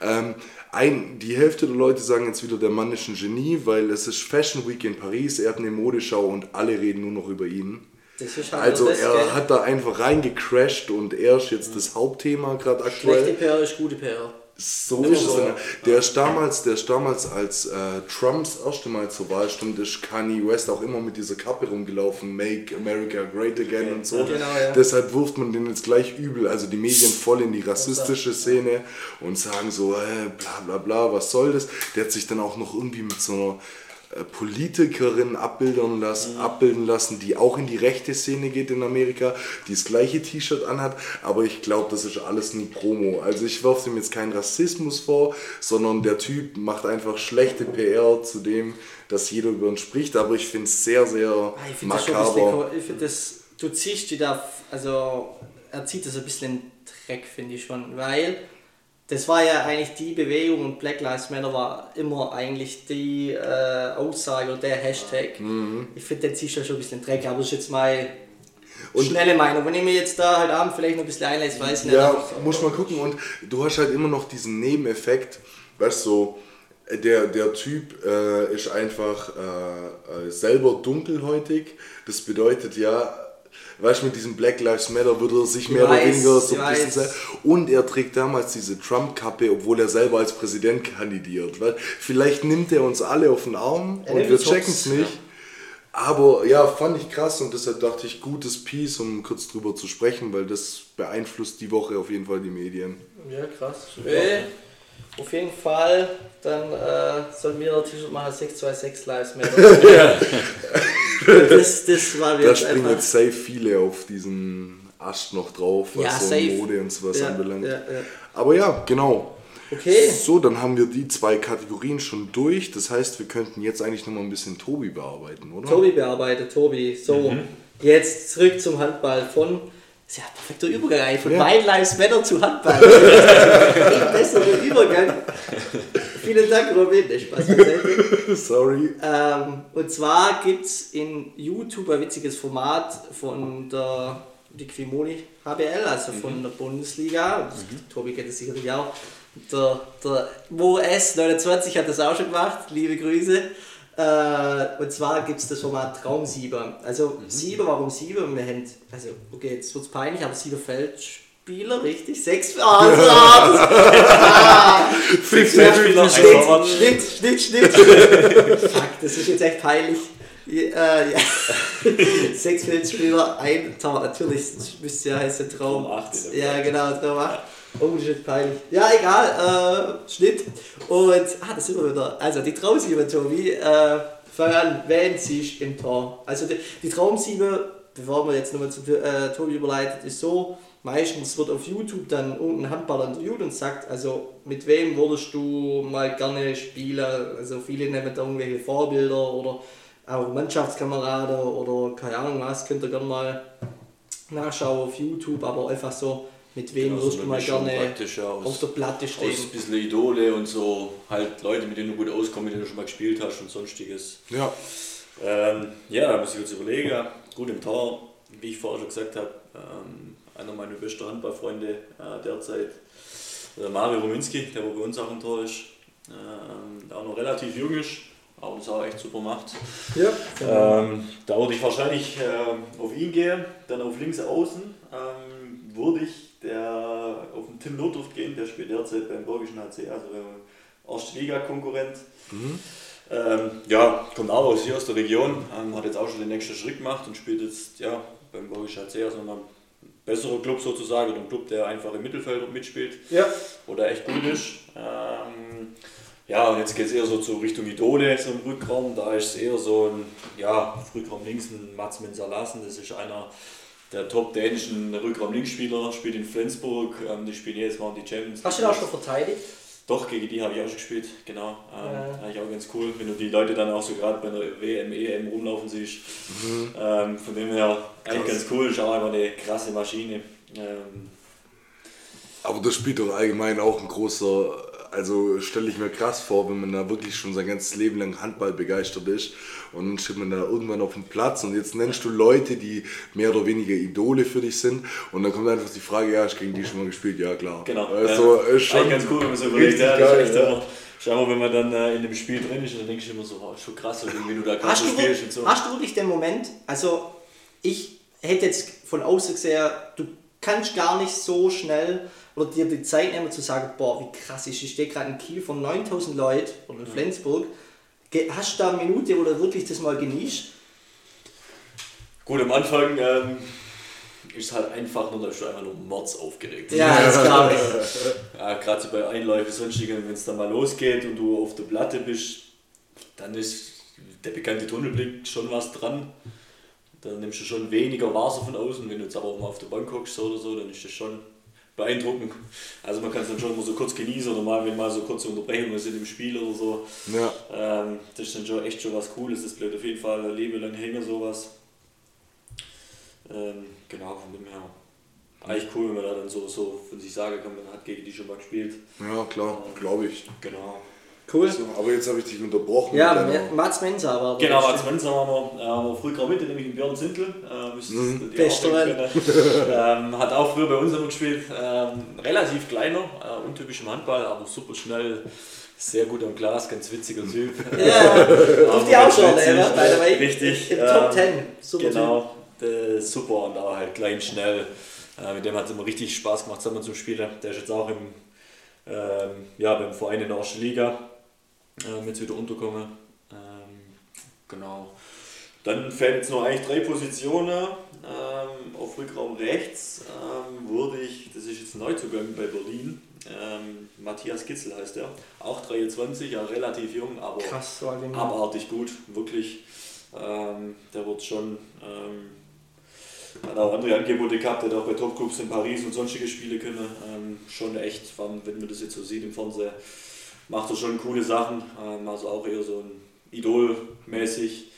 Ähm, ein, die Hälfte der Leute sagen jetzt wieder, der Mann ist ein Genie, weil es ist Fashion Week in Paris, er hat eine Modeschau und alle reden nur noch über ihn. Das ist halt Also er gell? hat da einfach reingecrashed und er ist jetzt das Hauptthema gerade aktuell. Schlechte PR ist gute PR. So ist es. dann. Der ist damals, der ist damals als äh, Trumps erste Mal zur Wahl stand, ist Kanye West auch immer mit dieser Kappe rumgelaufen, Make America Great Again und so. Genau, ja. Deshalb wirft man den jetzt gleich übel, also die Medien voll in die rassistische Szene und sagen so, äh, bla bla bla, was soll das? Der hat sich dann auch noch irgendwie mit so einer Politikerin abbildern lassen, Mhm. abbilden lassen, die auch in die rechte Szene geht in Amerika, die das gleiche T-Shirt anhat, aber ich glaube, das ist alles nur Promo. Also ich werfe ihm jetzt keinen Rassismus vor, sondern der Typ macht einfach schlechte PR zu dem, dass jeder über ihn spricht, aber ich finde es sehr, sehr Ah, Ich finde das makaber. bisschen, ich find das, du ziehst die da, also er zieht das ein bisschen in den Dreck, finde ich schon, weil das war ja eigentlich die Bewegung und Black Lives Matter war immer eigentlich die äh, Aussage oder der Hashtag. Mhm. Ich finde, den du schon ein bisschen in den Dreck, aber das ist jetzt meine schnelle Meinung. Wenn ich mir jetzt da halt Abend vielleicht noch ein bisschen einlese, weiß ich nicht. Ja, aber- muss man gucken und du hast halt immer noch diesen Nebeneffekt, weißt du, so, der, der Typ äh, ist einfach äh, äh, selber dunkelhäutig. Das bedeutet ja, weißt du, mit diesem Black Lives Matter würde er sich mehr oder weiß, weniger so ein bisschen selber. Und er trägt damals diese Trump-Kappe, obwohl er selber als Präsident kandidiert. Weil vielleicht nimmt er uns alle auf den Arm Er und wir checken es nicht. Aber ja, fand ich krass und deshalb dachte ich, gutes Piece, um kurz drüber zu sprechen, weil das beeinflusst die Woche auf jeden Fall die Medien. Ja, krass. Äh, auf jeden Fall, dann äh, sollen wir ein T-Shirt machen, 626 Lives Matter. das, das war Da jetzt springen einfach... jetzt safe viele auf diesen Ast noch drauf, was Ja, so safe. Mode und sowas Ja, anbelangt. ja, ja. Aber ja, genau. Okay. So, dann haben wir die zwei Kategorien schon durch. Das heißt, wir könnten jetzt eigentlich nochmal ein bisschen Tobi bearbeiten, oder? Tobi bearbeitet, Tobi. So, jetzt zurück zum Handball von... Das ist ja ein perfekter Übergang eigentlich, von Ja. White Lives Matter zu Handball. Ein besserer Übergang. Vielen Dank, Robin. Nee, Spaß beiseite. Sorry. Ähm, und zwar gibt es in YouTube ein witziges Format von der die Quimoni HBL, also von der Bundesliga. Tobi kennt das sicherlich auch. Der, der Mo S29 hat das auch schon gemacht. Liebe Grüße. Äh, und zwar gibt es das Format Traumsieber. Also Sieber, warum Sieber? Wir haben, also okay, jetzt wird es peinlich, aber Sieber Feldspieler, richtig? Sechs. Ah, so, ah, Sechs Feldspieler, Schnitt. Schnitt, Schnitt, Schnitt. Fuck, das ist jetzt echt peinlich. Ja, äh, ja. Sechs Feldspieler, ein Tor, natürlich, das müsste ja heißen Traum. Traum acht, Ja, genau, Traum 8. Oh, das ist jetzt peinlich. Ja, egal, äh, Schnitt. Und, ah, da sind wir wieder. Also, die Traumsiebe, Tobi, äh, fang an, wen siehst du im Tor? Also, die, die Traumsiebe, bevor wir jetzt nochmal zu äh, Tobi überleitet, ist so, meistens wird auf YouTube dann irgendein Handballer interviewt und sagt, also, mit wem würdest du mal gerne spielen? Also, viele nehmen da irgendwelche Vorbilder oder auch Mannschaftskameraden oder keine Ahnung was, könnt ihr gerne mal nachschaue auf YouTube, aber einfach so, mit wem Genau, so würdest du mal gerne ja, aus- auf der Platte Aus stehen? ein bisschen Idole und so, halt Leute, mit denen du gut auskommst, mit denen du schon mal gespielt hast und sonstiges. Ja, Ähm, ja, da muss ich jetzt überlegen. Gut im Tor, wie ich vorher schon gesagt habe, ähm, einer meiner besten Handballfreunde äh, derzeit, der Mario Rominski, der wo bei uns auch im Tor ist, ähm, der auch noch relativ jung ist, aber das auch echt super macht. Ja. Ähm, da würde ich wahrscheinlich ähm, auf ihn gehen, dann auf links außen ähm, würde ich der, auf den Tim Notdurft gehen, der spielt derzeit beim Borgischen HC, also beim erste Liga-Konkurrent. Ähm, ja, kommt auch aus hier aus der Region, ähm, hat jetzt auch schon den nächsten Schritt gemacht und spielt jetzt ja, beim Borgischen HC, also nochmal ein besserer Club sozusagen, ein Club, der einfach im Mittelfeld mitspielt Ja. oder echt gut ist. Ähm, ja, und jetzt geht es eher so zur Richtung Idole, so im Rückraum. Da ist es eher so ein, ja, Rückraum links ein Mats Mensalassen. Das ist einer der top dänischen Rückraum-Linksspieler, spielt in Flensburg. Ähm, die spielen jedes Mal in die Champions Hast du den auch schon verteidigt? Doch, gegen die habe ich auch schon gespielt, genau. Ähm, Ja. Eigentlich auch ganz cool, wenn du die Leute dann auch so gerade bei der WM, EM rumlaufen siehst. Ähm, von dem her eigentlich ganz cool, ist auch einfach eine krasse Maschine. Ähm, aber das spielt doch allgemein auch ein großer, also stelle ich mir krass vor, wenn man da wirklich schon sein ganzes Leben lang Handball begeistert ist und dann steht man da irgendwann auf dem Platz und jetzt nennst du Leute, die mehr oder weniger Idole für dich sind und dann kommt einfach die Frage, ja, du gegen die schon mal gespielt? Ja, klar. Genau. Also, äh, ist schon eigentlich ganz cool, wenn man so überlegt, richtig ja, das geil, ist echt ja. immer, schau mal, wenn man dann äh, in dem Spiel drin ist, dann denkst du immer so, oh, schon krass, wie du da gerade Hast so du, spielst und so. hast du wirklich den Moment, also ich hätte jetzt von außen gesehen, du kannst gar nicht so schnell oder dir die Zeit nehmen zu sagen, boah, wie krass ist, ich stehe gerade in Kiel von 9000 Leuten oder in Flensburg. Ge- Hast du da eine Minute, wo du wirklich das mal genießt? Gut, am Anfang ähm, ist halt einfach nur, da bist du einfach nur mords aufgeregt. Ja, das glaube ich. Ja, gerade so bei Einläufen, sonstigen, wenn es dann mal losgeht und du auf der Platte bist, dann ist der bekannte Tunnelblick schon was dran. Dann nimmst du schon weniger Wasser von außen. Wenn du jetzt aber auch mal auf der Bank hockst oder so, dann ist das schon beeindruckend. Also man kann es dann schon mal so kurz genießen oder mal, wenn mal so kurze Unterbrechungen sind im Spiel oder so. Ja. Ähm, das ist dann schon echt schon was Cooles. Das bleibt auf jeden Fall ein Leben lang hängen, sowas. Ähm, genau, von dem her. Eigentlich cool, wenn man da dann so, so von sich sagen kann, man hat gegen die schon mal gespielt. Ja, klar, glaube ich. Genau. Cool. So, aber jetzt habe ich dich unterbrochen. Ja, mit deiner- Mats Mensa, aber. Genau, als Mensa haben wir, äh, haben wir früher Mitte, nämlich in Björn Sintel. Äh, können. ähm, Hat auch früher bei uns immer gespielt. Ähm, relativ kleiner, äh, untypisch im Handball, aber super schnell. Sehr gut am Glas, ganz witziger Typ. Ja, auf die the way. Richtig. Im Top ähm, 10. Super genau, äh, super und auch halt klein, schnell. Äh, mit dem hat es immer richtig Spaß gemacht zusammen zum Spielen. Der ist jetzt auch im, ähm, ja, beim Verein in der ersten Liga ähm, jetzt wieder untergekommen. Ähm, genau. Dann fehlen jetzt noch eigentlich drei Positionen. Ähm, auf Rückraum rechts ähm, würde ich, das ist jetzt ein Neuzugang bei Berlin, ähm, Matthias Gitzel heißt er, auch 23, ja relativ jung, aber. Krass, so abartig gut, wirklich. Ähm, der wird schon, ähm, hat auch andere Angebote gehabt, der hat auch bei Topclubs in Paris und sonstige Spiele können. Ähm, schon echt, wenn man das jetzt so sieht im Fernsehen, macht er schon coole Sachen. Ähm, also auch eher so ein Idol-mäßig,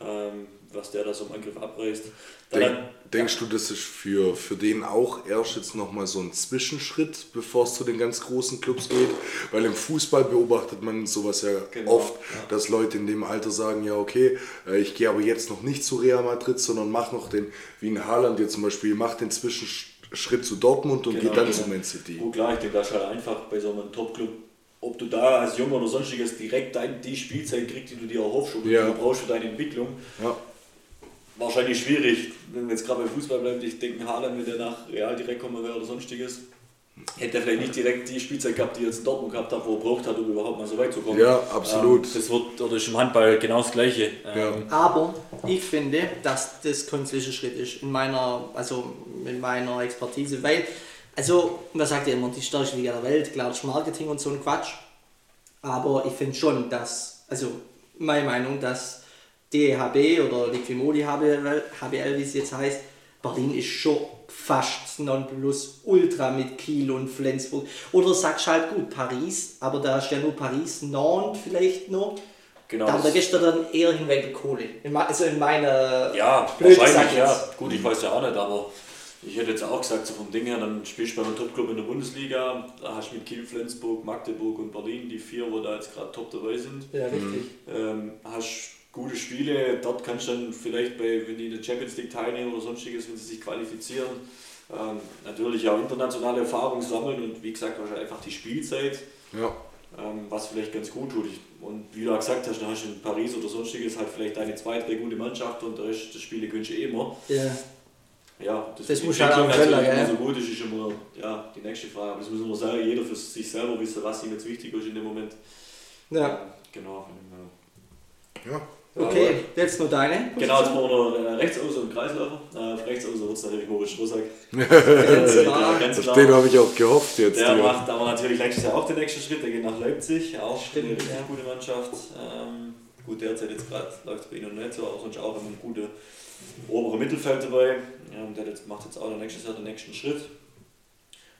ähm, was der da so im Angriff abreißt. Dann Denk, hat- denkst du, das ist für, für den auch erst jetzt nochmal so ein Zwischenschritt, bevor es zu den ganz großen Clubs geht? Weil im Fußball beobachtet man sowas ja Genau, oft, ja. dass Leute in dem Alter sagen, ja okay, äh, ich gehe aber jetzt noch nicht zu Real Madrid, sondern mach noch den, wie in Haaland jetzt zum Beispiel, mach den Zwischenschritt zu Dortmund und Genau, geht dann genau. zu Man City. Gut, klar, ich denke, das ist halt einfach bei so einem Top-Club, ob du da als Junge oder sonstiges direkt dein, die Spielzeit kriegst, die du dir erhoffst oder Ja. die du brauchst für deine Entwicklung. Ja. Wahrscheinlich schwierig, wenn wir jetzt gerade beim Fußball bleiben. Ich denke, Haaland, wenn der nach Real direkt kommen wäre oder sonstiges, hätte er vielleicht nicht direkt die Spielzeit gehabt, die er jetzt in Dortmund gehabt hat, wo er braucht hat, um überhaupt mal so weit zu kommen. Ja, absolut. Ähm, das wird, oder ist im Handball genau das Gleiche. Ähm, Aber ich finde, dass das kein Zwischenschritt ist in meiner, also in meiner Expertise, weil, also man sagt ja immer, die stärkste Liga der Welt, klar, das Marketing und so ein Quatsch, aber ich finde schon, dass, also meine Meinung, dass DHB oder Liquimodi HBL, HBL, wie es jetzt heißt, Berlin ist schon fast nonplus ultra mit Kiel und Flensburg. Oder sagst halt gut Paris, aber da ist ja nur Paris, Nantes vielleicht noch. genau. Da, da gehst du dann eher hinweg Kohle. In, also in meiner. Ja, wahrscheinlich, ja. Gut, ich weiß ja auch nicht, aber Ich hätte jetzt auch gesagt, so vom Ding her, dann spielst du bei einem Top-Club in der Bundesliga, da hast du mit Kiel, Flensburg, Magdeburg und Berlin die vier, wo da jetzt gerade top dabei sind. Ja, richtig. Ähm, hast gute Spiele, dort kannst du dann vielleicht bei, wenn die in der Champions League teilnehmen oder sonstiges, wenn sie sich qualifizieren, ähm, natürlich auch internationale Erfahrung sammeln und wie gesagt, wahrscheinlich einfach die Spielzeit, Ja. ähm, was vielleicht ganz gut tut. Und wie du auch gesagt hast, dann hast du in Paris oder sonstiges halt vielleicht deine zwei, drei gute Mannschaften und der Rest der Spiele gönnst du eh immer. Ja. Ja, das, Das muss halt auch können, gell? immer so gut ist, ist immer ja, die nächste Frage. Aber das muss man sagen, jeder für sich selber wissen, was ihm jetzt wichtig ist in dem Moment. ja. Genau. dem her. Ja. Okay, jetzt nur deine. Genau, jetzt machen wir noch äh, rechts außen und Kreisläufer. Äh, rechts außen wird es natürlich Moritz Strohsack. Ganz Ja, klar. ganz Auf klar. den habe ich auch gehofft jetzt. Der hier. macht aber natürlich nächstes Jahr auch den nächsten Schritt. Der geht nach Leipzig. Auch Stimmt, eine richtig ja. gute Mannschaft. Ähm, gut, derzeit jetzt gerade läuft es bei ihnen noch nicht so, aber sonst auch immer ein gutes obere Mittelfeld dabei. Und der jetzt, macht jetzt auch nächstes Jahr den nächsten Schritt.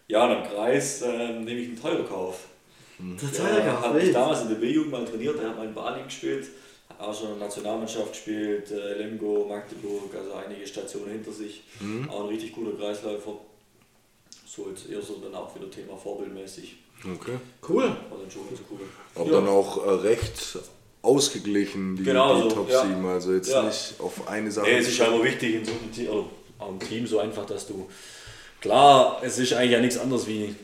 Ja, und am Kreis ähm, nehme ich einen Teuerkauf. Der Ja, Teuerkauf, hat mich wild. damals in der B-Jugend mal trainiert, der hat mal in Bali gespielt, hat auch schon in der Nationalmannschaft gespielt, äh, Lemgo, Magdeburg, also einige Stationen hinter sich. Mhm. Auch ein richtig guter Kreisläufer. So jetzt eher so dann auch wieder Thema vorbildmäßig. Okay. Cool. War dann schon ganz cool. Aber Ja. dann auch äh, recht ausgeglichen, die, Genau die so, Top ja. 7. Also jetzt Ja. nicht auf eine Sache. Nee, es ist immer wichtig in so einem Team, auch im Team so einfach, dass du. Klar, es ist eigentlich ja nichts anderes wie,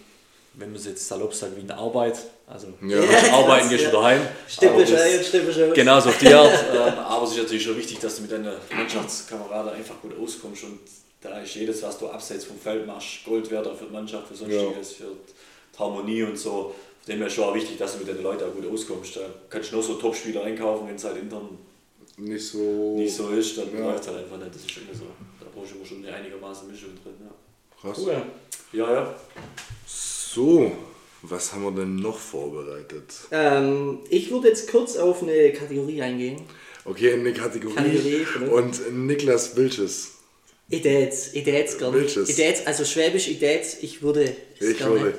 wenn man es jetzt salopp sagt, wie eine Arbeit. Also Ja. arbeiten gehst ja. du daheim. Aber das- ein, stimme schon. Genau, so auf die Art. ähm, aber es ist natürlich schon wichtig, dass du mit deinen Mannschaftskameraden einfach gut auskommst und da ist jedes, was du abseits vom Feld machst, Gold wert auch für die Mannschaft, für sonstiges, für die Harmonie und so. Dem her schon auch wichtig, dass du mit den Leuten auch gut auskommst. Da kannst du nur so Topspieler einkaufen, wenn es halt intern Nicht so nicht so ist, dann Ja. läuft es halt einfach nicht. Das ist immer so. Da brauchst du immer schon eine einigermaßen Mischung drin. Ja, krass. Cool. ja. ja. So, was haben wir denn noch vorbereitet? Ähm, ich würde jetzt kurz auf eine Kategorie eingehen. Okay, eine Kategorie. Kategorie? Und Niklas Wilches. Idäts, Idäts gerne. Welches? Idäts, also schwäbisch Idäts, ich würde es Ich gerne. würde.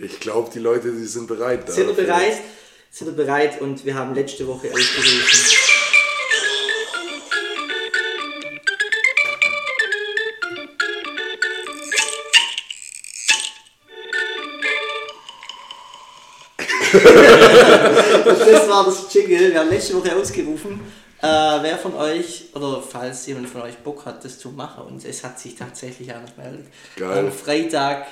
Ich glaube, die Leute, die sind bereit. Sind wir dafür. bereit? Sind wir bereit? Und wir haben letzte Woche ausgerufen. das war das Jingle. Wir haben letzte Woche ausgerufen. Äh, wer von euch, oder falls jemand von euch Bock hat, das zu machen, und es hat sich tatsächlich einer gemeldet. Geil. Am Freitag,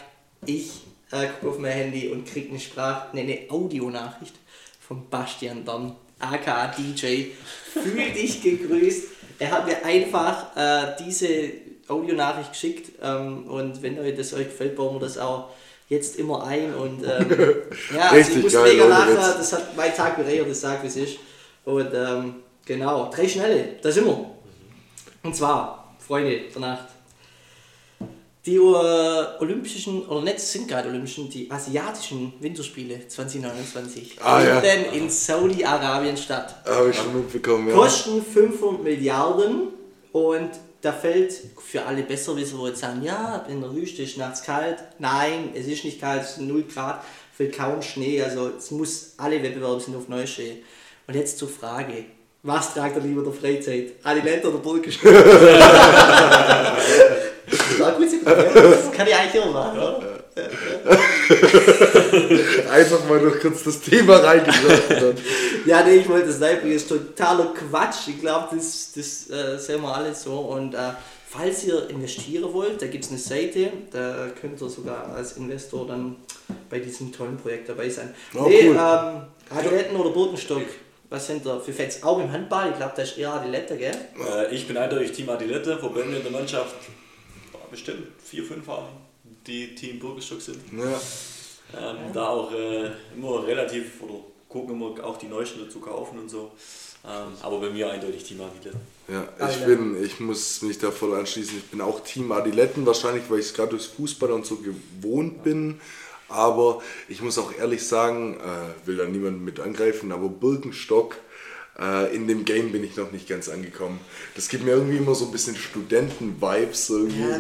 ich äh, gucke auf mein Handy und kriege eine Sprach, nee, eine Audionachricht von Bastian Dorn, aka DJ. Fühl dich gegrüßt. Er hat mir einfach äh, diese Audionachricht geschickt ähm, und wenn euch das euch gefällt, bauen wir das auch jetzt immer ein und ähm, ja, also ich muss geil, mega lachen, das hat mein Tag bereichert, das sagt wie es ist und ähm, genau, drei schnelle, da sind wir. Und zwar, Freunde der Nacht, die Olympischen, oder nicht sind gerade Olympischen, die asiatischen Winterspiele 2029 Ah, ja. finden in Saudi-Arabien statt. Habe ich schon mitbekommen, ja. Kosten 500 Milliarden und da fällt für alle Besserwisser, wo jetzt sagen, ja, in der Wüste ist nachts kalt. Nein, es ist nicht kalt, es sind 0 Grad, fällt kaum Schnee, also es muss, alle Wettbewerbe sind auf Neuschnee. Und jetzt zur Frage, was tragt er lieber der Freizeit? Adilette oder Burgenstock? das war gut, das kann ich eigentlich immer machen, oder? Einfach mal noch kurz das Thema reingebracht. Ja, nee, ich wollte das. Das ist totaler Quatsch. Ich glaube, das, das äh, sehen wir alle so. Und äh, falls ihr investieren wollt, da gibt es eine Seite, da könnt ihr sogar als Investor dann bei diesem tollen Projekt dabei sein. Oh, nee, cool. ähm, Adiletten oder Bodenstock? Was sind da für Fans? Auch im Handball, ich glaube, da ist eher Adilette, gell? Äh, ich bin eindeutig Team Adilette, wobei wir in der Mannschaft bestimmt vier, fünf haben, die Team Burgerstock sind. Ja. Ähm, Da auch äh, immer relativ, oder gucken immer auch die Neuesten dazu kaufen und so. Ähm, aber bei mir eindeutig Team Adilette. Ja, ich bin, ich muss mich da voll anschließen. Ich bin auch Team Adiletten, wahrscheinlich, weil ich es gerade durchs Fußball und so gewohnt bin. Aber ich muss auch ehrlich sagen, äh, will da niemand mit angreifen, aber Birkenstock, äh, in dem Game bin ich noch nicht ganz angekommen. Das gibt mir irgendwie immer so ein bisschen Studenten-Vibes. Irgendwie Ja,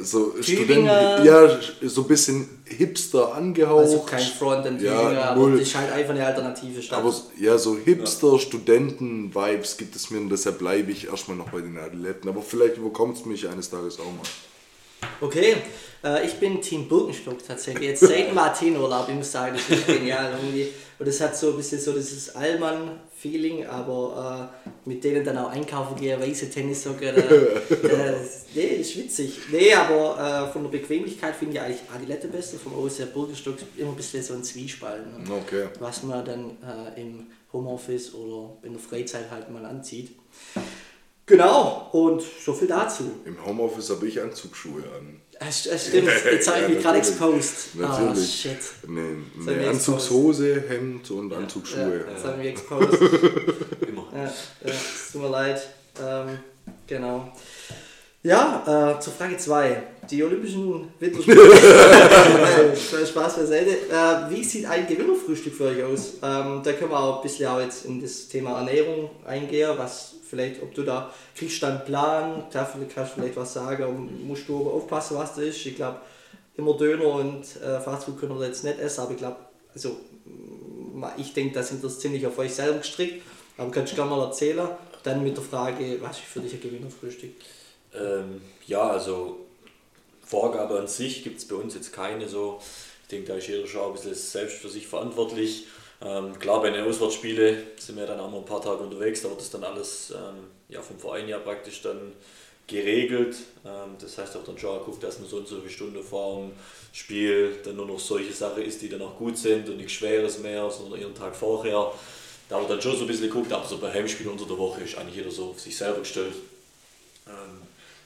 so. so Studenten, ja, so ein bisschen hipster angehaucht. Also kein Front and Ja, ja, aber das ist halt einfach eine alternative Stadt. Aber ja, so Hipster-Studenten-Vibes gibt es mir und deshalb bleibe ich erstmal noch bei den Adiletten. Aber vielleicht überkommt es mich eines Tages auch mal. Okay, äh, ich bin Team Birkenstock tatsächlich. Jetzt seit dem Athen-Urlaub, ich muss sagen, das ist genial irgendwie. Und das hat so ein bisschen so dieses Allmann-Feeling, aber äh, mit denen dann auch einkaufen gehen, weiße Tennissocken. Äh, äh, nee, ist witzig. Nee, aber äh, von der Bequemlichkeit finde ich eigentlich Adilette beste, vom OSR Birkenstock immer ein bisschen so ein Zwiespalt. Ne? Okay. Was man dann äh, im Homeoffice oder in der Freizeit halt mal anzieht. Genau, und so viel dazu. Im Homeoffice habe ich Anzugsschuhe an. Es, es stimmt, jetzt habe ich mich gerade exposed. Ah, Natürlich. shit. Nee, nee, Anzugshose, Hemd und Ja, Anzugsschuhe. jetzt haben wir exposed. Immer. ja, ja, es tut mir leid. Ähm, genau. Ja, äh, zur Frage 2. Die Olympischen Winterspiele. Äh, Spaß beiseite. Äh, wie sieht ein Gewinnerfrühstück für euch aus? Ähm, da können wir auch ein bisschen auch jetzt in das Thema Ernährung eingehen, was vielleicht, ob du da kriegst dann einen Plan, da vielleicht kannst du vielleicht was sagen, musst du aber aufpassen, was das ist. Ich glaube, immer Döner und äh, Fastfood können wir jetzt nicht essen, aber ich glaube, also ma- ich denke, da sind das ziemlich auf euch selber gestrickt, aber kannst du gerne mal erzählen. Dann mit der Frage, was ist für dich ein Gewinnerfrühstück? Ähm, ja, also Vorgabe an sich gibt es bei uns jetzt keine so. Ich denke, da ist jeder schon ein bisschen selbst für sich verantwortlich. Ähm, klar, bei den Auswärtsspielen sind wir dann auch mal ein paar Tage unterwegs, da wird das dann alles ähm, ja, vom Verein ja praktisch dann geregelt. Ähm, das heißt auch dann schon guckt, dass man so und so viele Stunden vor dem Spiel dann nur noch solche Sachen ist, die dann auch gut sind und nichts Schweres mehr, sondern ihren Tag vorher. Da wird dann schon so ein bisschen geguckt, aber so bei Heimspielen unter der Woche ist eigentlich jeder so auf sich selber gestellt. Ähm,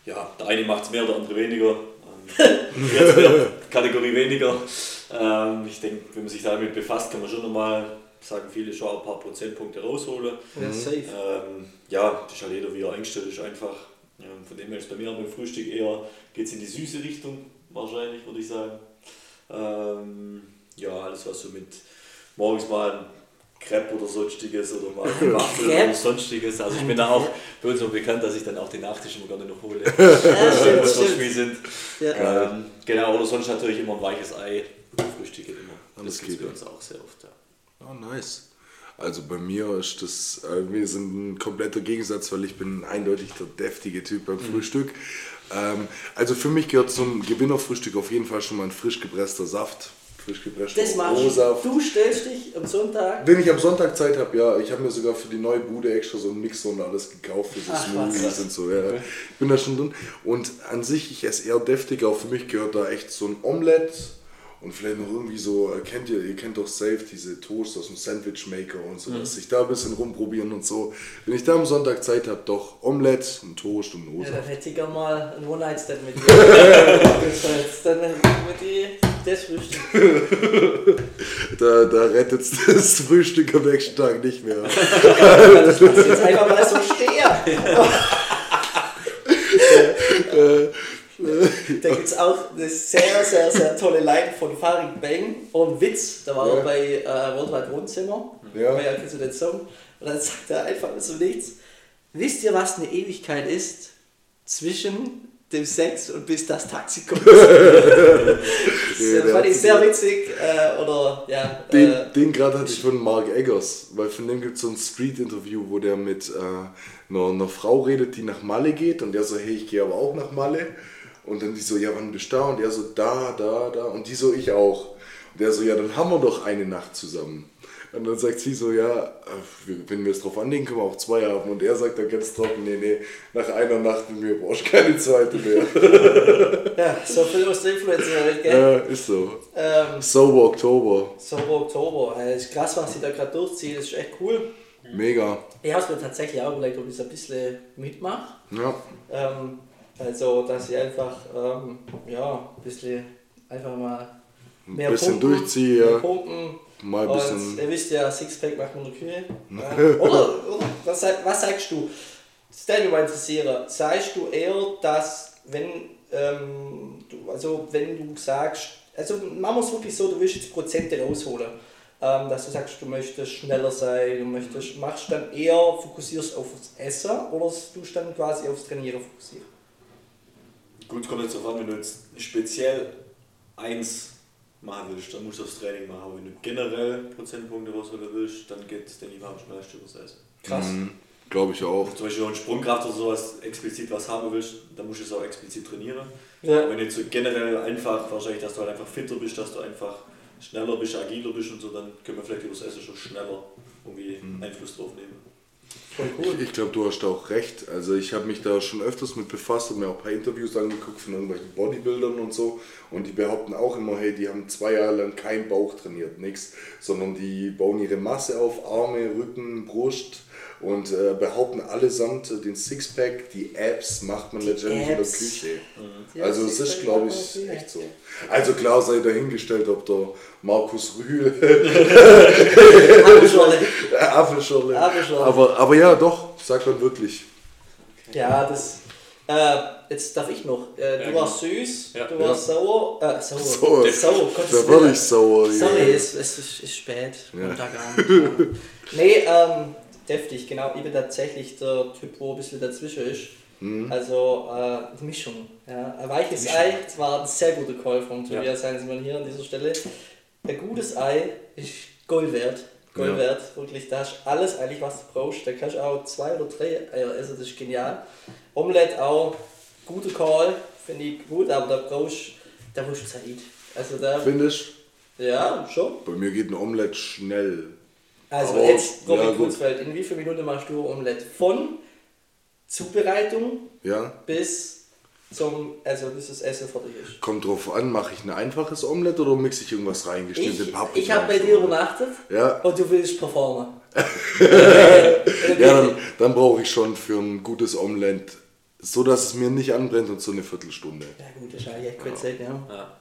ja, der eine macht es mehr, der andere weniger. Jetzt Kategorie weniger. Ähm, ich denke, wenn man sich damit befasst, kann man schon nochmal, sagen viele, schon ein paar Prozentpunkte rausholen. Ja, safe. Ähm, ja, das ist halt jeder, wie er eingestellt ist, einfach. Ähm, von dem her ist bei mir beim Frühstück eher, geht es in die süße Richtung, wahrscheinlich, würde ich sagen. Ähm, ja, alles was so mit morgens mal Crepe oder sonstiges oder mal Waffel oder sonstiges. Also ich bin da auch bei uns auch bekannt, dass ich dann auch den Nachtisch immer gerne noch hole. Ja, wenn wir. Spiel sind. Ja. Ähm, genau, oder sonst natürlich immer ein weiches Ei. Frühstück geht immer. Alles Das gibt geht, bei uns auch sehr oft. Ja. Ah, nice. Also bei mir ist das, äh, wir sind ein kompletter Gegensatz, weil ich bin eindeutig der deftige Typ beim Frühstück. Ähm, also für mich gehört zum Gewinnerfrühstück auf jeden Fall schon mal ein frisch gepresster Saft. Frisch gepresster Das machst du. Du stellst dich am Sonntag. Wenn ich am Sonntag Zeit habe, ja, ich habe mir sogar für die neue Bude extra so einen Mixer und alles gekauft für so Ach, Smoothies was. und so. Ja. Ich bin da schon drin. Und an sich, ich esse eher deftig, auch für mich gehört da echt so ein Omelette und vielleicht noch irgendwie so, äh, kennt ihr, ihr kennt doch safe diese Toast aus dem Sandwich Maker und so, Mhm. dass ich da ein bisschen rumprobieren und so. Wenn ich da am Sonntag Zeit habe, doch Omelette, ein Toast und ein Ja, dann hätte ich gerne mal einen One-Night-Stand mit dir. dann mit dir das Frühstück. Da, da rettet das Frühstück am nächsten Tag nicht mehr. Das ich jetzt einfach mal so stehen. Da gibt es auch eine sehr, sehr, sehr tolle Line von Farid Bang und Witz. Da war Ja. er bei äh, Worldwide Wohnzimmer. Ja. Ja. kennst du den Song? Und dann sagt er einfach so nichts. Wisst ihr, was eine Ewigkeit ist? Zwischen dem Sex und bis das Taxi kommt. das fand ich sehr witzig. Äh, oder, ja. Den, äh, den gerade hatte ich von Mark Eggers, weil von dem gibt es so ein Street-Interview, wo der mit äh, einer, einer Frau redet, die nach Malle geht und der so, hey, ich gehe aber auch nach Malle. Und dann die so, ja, wann bist du da? Und er so, da, da, da. Und die so, ich auch. Und der so, ja, dann haben wir doch eine Nacht zusammen. Und dann sagt sie so, ja, äh, wenn wir es drauf anlegen, können wir auch zwei haben. Und er sagt dann ganz trocken, nee, nee, nach einer Nacht mit mir brauchst du keine zweite mehr. ja, so viel aus der Influencer-Welt, gell? ja, ist so. Ähm, Sober Oktober. Sauber Oktober. Äh, ist krass, was sie da gerade durchziehen. Das ist echt cool. Mega. Ich habe es mir tatsächlich auch überlegt, ob ich es ein bisschen mitmache. Ja. Ähm, also, dass ich einfach, ähm, ja, ein bisschen einfach mal Ein mehr bisschen pumpen, mehr ja. pumpen. Mal ein Und bisschen. ihr wisst ja, Sixpack macht der Kühe. Ja. Oder, oder was, was sagst du? Das würde mich mal interessieren. Sagst du eher, dass wenn, ähm, du, also wenn du sagst, also machen wir es wirklich so, du willst jetzt Prozente rausholen. Ähm, dass du sagst, du möchtest schneller sein, du möchtest, machst dann eher, fokussierst auf das Essen oder tust dann quasi aufs Trainieren fokussieren? Gut, es kommt jetzt darauf an, wenn du jetzt speziell eins machen willst, dann musst du das Training machen. Aber wenn du generell Prozentpunkte rausholen willst, dann geht es, denke ich mal, am schnellsten übers Essen. Krass. Mhm. Glaube ich auch. Zum Beispiel auch in Sprungkraft oder sowas explizit was haben willst, dann musst du es auch explizit trainieren. Ja. Wenn du jetzt so generell einfach, wahrscheinlich, dass du halt einfach fitter bist, dass du einfach schneller bist, agiler bist und so, dann können wir vielleicht über das Essen schon schneller irgendwie Einfluss drauf nehmen. Cool. Ich glaube, du hast auch recht. Also ich habe mich da schon öfters mit befasst und mir auch ein paar Interviews angeguckt von irgendwelchen Bodybuildern und so. Und die behaupten auch immer, hey, die haben zwei Jahre lang keinen Bauch trainiert, nichts, sondern die bauen ihre Masse auf, Arme, Rücken, Brust und äh, behaupten allesamt äh, den Sixpack, die Abs macht man letztendlich in der. Küche. Ja, Also es ist, glaube ich, echt so. Also klar sei dahingestellt, ob der Markus Rühl Apfelschorle. Apfelschorle. Apfelschorle. Aber, aber ja, doch, sagt man wirklich. Ja, das. Äh, jetzt darf ich noch. Äh, du Ja, warst süß, Ja. du warst sauer. Äh, sauer. Sauer. Sauer, Da war ich sauer. ja. Sorry, es, es ist, ist spät. Ja. Montagabend. Ja. nee, ähm, deftig, genau. Ich bin tatsächlich der Typ, wo ein bisschen dazwischen ist. Mhm. Also äh, die Mischung. Ja. Ein weiches Ei das war ein sehr guter Call von Tobias Heinzmann hier an dieser Stelle. Ein gutes Ei ist Gold wert. Gold Ja. wert, wirklich. Da hast du alles eigentlich, was du brauchst. Da kannst du auch zwei oder drei Eier essen, das ist genial. Omelette auch, guter Call, finde ich gut, aber da brauchst da brauchst du Zeit. Also da, Findest ja, schon. Bei mir geht ein Omelett schnell. Also Aber- jetzt, Robin ja. Kurzfeld, in wie vielen Minuten machst du Omelette? Von Zubereitung Ja, bis zum, also bis das Essen fertig ist. kommt drauf an, mache ich ein einfaches Omelett oder mixe ich irgendwas rein? Ich, Geschnittene Paprika ich habe bei dir übernachtet Ja, und du willst performen. ja dann, dann brauche ich schon für ein gutes Omelett, so dass es mir nicht anbrennt und so eine Viertelstunde. Ja gut, das ist eigentlich echt kurz Zeit, ja. Ja.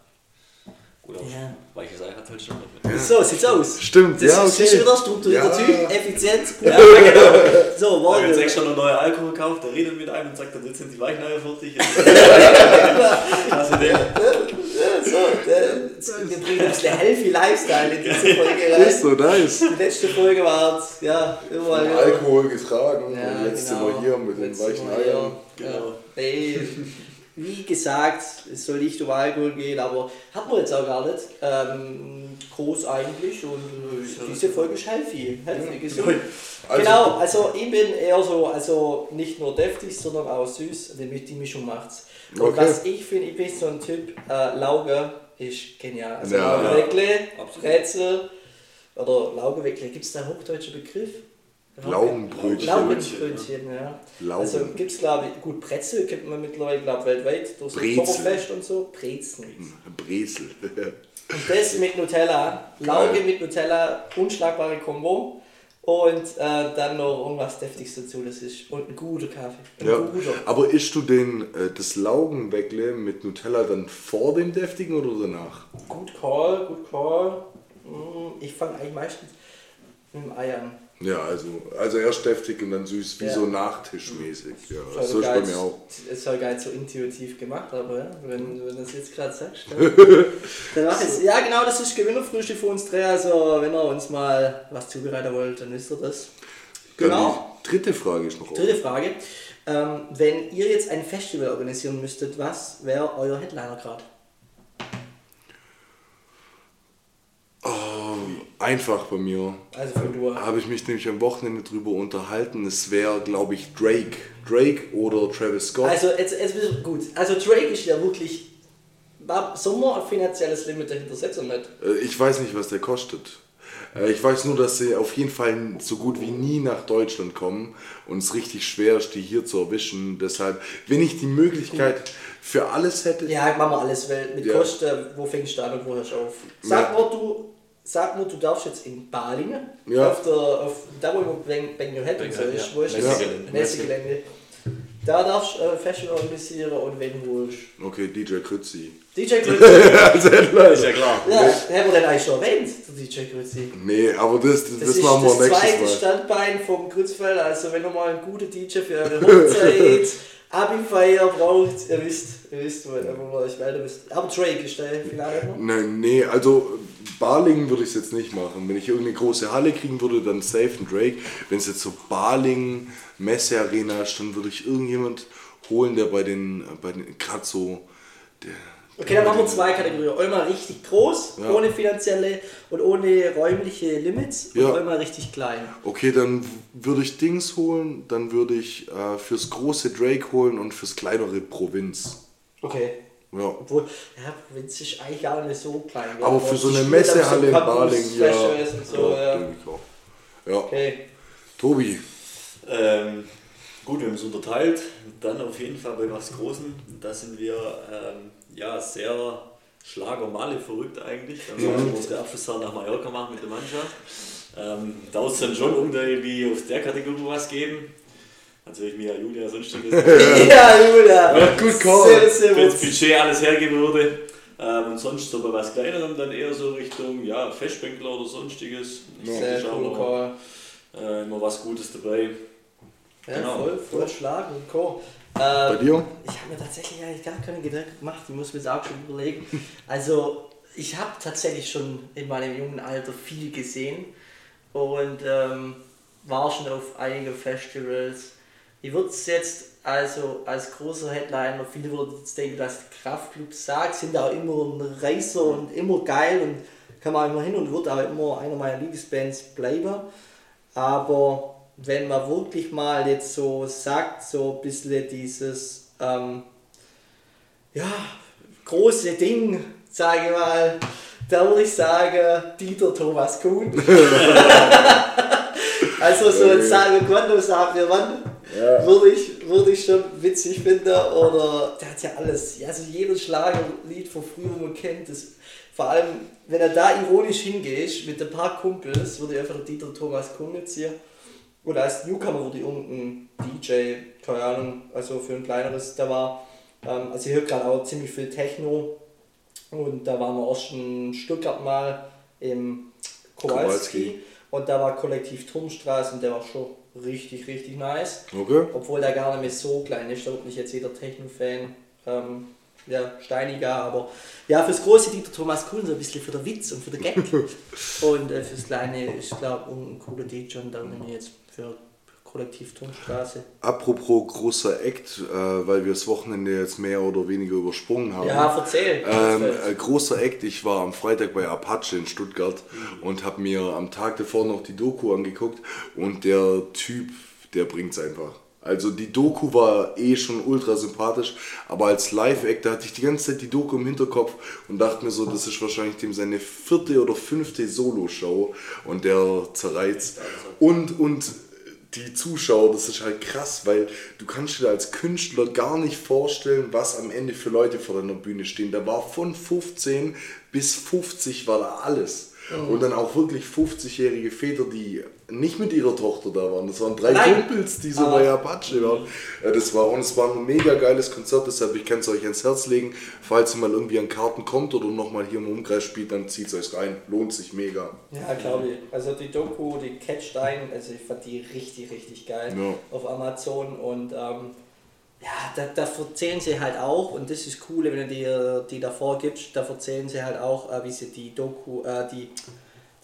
Aber Ja. weiches Ei hat halt schon mit. So, sieht's aus. Stimmt, Das ja, ist, okay. ist wieder strukturierter Ja. Typ, effizient. Ja, genau. So, Ich habe morgen. jetzt extra noch neue Alkohol gekauft, der redet mit einem und sagt, dann jetzt sind die Weichen fertig. also der, So, der, wir bringen ein bisschen healthy Lifestyle in diese Folge rein. Ist so nice. Die letzte Folge war, ja, überall. wieder- Alkohol getragen Ja, und jetzt genau. sind wir hier mit den Jetzt sind weichen wir Eiern. hier. Genau. Ja. Ey, wie gesagt, es soll nicht um Alkohol gehen, aber hat man jetzt auch gar nicht. Ähm, groß eigentlich und diese Folge ist healthy. healthy gesund. Also- genau, also ich bin eher so, also nicht nur deftig, sondern auch süß. Die, die Mischung macht's. Und Okay. was ich finde, ich bin so ein Typ, äh, Lauge ist genial. Also Ja. Laugeweckle, Absolut. Brezel oder Laugeweckle, gibt es da einen hochdeutschen Begriff? Laugenbrötchen. Laugenbrötchen, ja. Laugen. Also gibt es glaube ich, gut Brezel kennt man mittlerweile glaub, weltweit, durch so Brezel. Oktoberfest und so, Brezel. Brezel. Und das mit Nutella, Lauge Geil. mit Nutella, unschlagbare Kombo. Und äh, dann noch irgendwas Deftiges dazu, das ist. Und ein guter Kaffee. Ein Ja. guter. Aber isst du den, äh, das Laugenweckle mit Nutella dann vor dem deftigen oder danach? Gut Call, gut Call. Mm, Ich fange eigentlich meistens mit dem Ei an. Ja, also, also erst deftig und dann süß, wie Ja. so nachtischmäßig. Ja, so ist gar bei mir auch. Es soll gar nicht so intuitiv gemacht, aber ja, wenn, wenn du das jetzt gerade sagst. Dann, dann mach es. Ja, genau, das ist Gewinnerfrühstück für uns drei. Also, wenn ihr uns mal was zubereiten wollt, dann wisst ihr das. Genau. Die dritte Frage ist noch Dritte offen. Frage. Ähm, wenn ihr jetzt ein Festival organisieren müsstet, was wäre euer Headliner gerade? Einfach bei mir. Also von du. Habe ich mich nämlich am Wochenende drüber unterhalten. Es wäre, glaube ich, Drake. Drake oder Travis Scott. Also, jetzt, jetzt bist gut. Also, Drake ist ja wirklich. Sommer ein finanzielles Limit dahinter, setzt er nicht. Äh, Ich weiß nicht, was der kostet. Äh, Ich weiß nur, dass sie auf jeden Fall so gut wie nie nach Deutschland kommen und es richtig schwer ist, die hier zu erwischen. Deshalb, wenn ich die Möglichkeit für alles hätte, Ja, machen wir alles, weil mit Ja. Kosten, wo fängst du an und wo hörst du auf? Sag Ja. du, sag nur, du darfst jetzt in Balingen, Ja. auf der, auf, da wo Bang, Bang Your Head und so ist, wo ist das? Messegelände. Da darfst du äh, Festival organisieren und wenn du willst. okay, DJ Krützi. DJ Grützi. Als Headliner. Ist ja klar. ja, haben wir den eigentlich schon erwähnt, der DJ Grützi. Nee, aber das, das, Das, das ist machen wir das zweite nächstes Mal. Standbein vom Grützfeld. Also wenn ihr mal einen guten DJ für eure Hochzeit, Abi-Feier braucht, ihr wisst, ihr wisst, wo, wo ihr euch weiter wisst. Aber Drake ist der Finale noch. Nee, also Barlingen würde ich es jetzt nicht machen. Wenn ich irgendeine große Halle kriegen würde, dann safe ein Drake. Wenn es jetzt so Barlingen, Messearena ist, dann würde ich irgendjemand holen, der bei den, bei den gerade so, der, Okay, dann machen wir zwei Kategorien. Einmal richtig groß, Ja. ohne finanzielle und ohne räumliche Limits und Ja. einmal richtig klein. Okay, dann würde ich Dings holen, dann würde ich äh, fürs große Drake holen und fürs kleinere Provinz. Okay. Ja. Obwohl, ja, Provinz ist eigentlich gar nicht so klein. Aber für so eine Messehalle in Baling, ja. Und so, ja. denke ich auch. Ja. Okay. Tobi, Ähm, gut, wir haben es unterteilt. Dann auf jeden Fall bei was Großen. Da sind wir ähm, ja sehr Schlagermale verrückt eigentlich. Da wollen wir auf der Abschlussfahrt nach Mallorca machen mit der Mannschaft. Ähm, da muss es dann schon irgendwie auf der Kategorie was geben. Natürlich Mia Julia, sonstiges. Ja, Julia. Ja, gut call. Sehr, sehr wenn das. Budget alles hergeben würde. Ähm, und sonst so bei was Kleinerem dann eher so Richtung ja, Festbänkler oder sonstiges. Sehr Ich cool, Call. äh, immer was Gutes dabei. Ja, Genau. voll, voll Schlag und Co. bei Ähm, dir? ich habe mir tatsächlich eigentlich gar keine Gedanken gemacht, ich muss mir das auch schon überlegen. Also, ich habe tatsächlich schon in meinem jungen Alter viel gesehen und ähm, war schon auf einigen Festivals. Ich würde es jetzt also als großer Headliner, viele würden jetzt denken, dass die Kraftclubs sagt, sind auch immer ein Reißer und immer geil und kann man immer hin und wird auch immer einer meiner Lieblingsbands bleiben. Aber wenn man wirklich mal jetzt so sagt, so ein bisschen dieses ähm, ja, große Ding, sage ich mal, da würde ich sagen, Dieter Thomas Kuhn. also so ein Sage Quando sagt wir wann, würde ich, würde ich schon witzig finden. Oder der hat ja alles, ja, also jedes Schlagerlied von früher, man kennt das. Vor allem, wenn er da ironisch hingeht, mit ein paar Kumpels, würde ich einfach Dieter Thomas Kuhn jetzt hier. Und als Newcomer wurde irgendein DJ, keine Ahnung, also für ein kleineres, da war, ähm, also ich höre gerade auch ziemlich viel Techno. Und da waren wir auch schon in Stuttgart mal im Kowalski. Kowalski. Und da war Kollektiv Turmstraße und der war schon richtig, richtig nice. Okay. Obwohl der gar nicht mehr so klein ist, da wird nicht jetzt jeder Techno-Fan ähm, ja, steiniger, aber ja, fürs große Dieter Thomas Kuhn so ein bisschen für den Witz und für den Gag. und äh, fürs kleine ist, glaube ich, ein cooler DJ und dann nehme ich jetzt für Kollektiv Turmstraße. Apropos großer Act, äh, weil wir das Wochenende jetzt mehr oder weniger übersprungen haben. Ja, erzähl. Ähm, äh, großer Act, ich war am Freitag bei Apache in Stuttgart und habe mir am Tag davor noch die Doku angeguckt und der Typ, der bringt's einfach. Also die Doku war eh schon ultra sympathisch, aber als Live-Act, da hatte ich die ganze Zeit die Doku im Hinterkopf und dachte mir so, das ist wahrscheinlich dem seine vierte oder fünfte Solo-Show und der zerreizt. Und, und die Zuschauer, das ist halt krass, weil du kannst dir als Künstler gar nicht vorstellen, was am Ende für Leute vor deiner Bühne stehen. Da war von 15 bis 50 war da alles. Und dann auch wirklich 50-jährige Väter, die nicht mit ihrer Tochter da waren. Das waren drei Nein. Kumpels, die so Ah. bei Apache waren. Ja, das war, und es war ein mega geiles Konzert, deshalb ich kann es euch ans Herz legen. Falls ihr mal irgendwie an Karten kommt oder nochmal hier im Umkreis spielt, dann zieht es euch rein. Lohnt sich mega. Ja, glaube ich. Also die Doku, die catcht ein, also ich fand die richtig, richtig geil Ja. auf Amazon und ähm, ja, da, da erzählen sie halt auch, und das ist cool, wenn du dir die davor gibst, da erzählen sie halt auch, äh, wie sie die Doku, äh, die,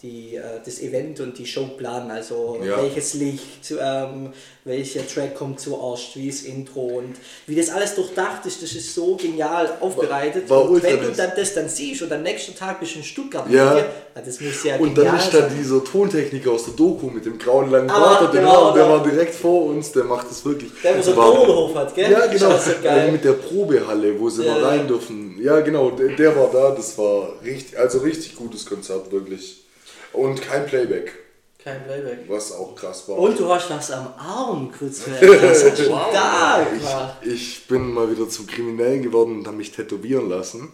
die, äh, das Event und die Show planen, also Ja. welches Licht, ähm, welcher Track kommt zuerst, wie das Intro und wie das alles durchdacht ist, das ist so genial aufbereitet. war und ultra wenn du dann das dann siehst und am nächsten Tag bist du in Stuttgart, Ja. dir, ja, das muss ja Und dann ist da dieser Tontechniker aus der Doku mit dem grauen langen Ah, Bart, der, genau, der ja. war direkt vor uns, der macht das wirklich. Der, wo so einen War- Bauernhof hat, gell? Ja, genau. so geil. Äh, Mit der Probehalle, wo sie Ja, mal rein dürfen. Ja, genau, der, der war da. Das war richtig, also richtig gutes Konzert, wirklich. Und kein Playback, Kein Playback. was auch krass war. Und du hast was am Arm, kurz ist stark, Mann. ich, ich bin mal wieder zum Kriminellen geworden und habe mich tätowieren lassen.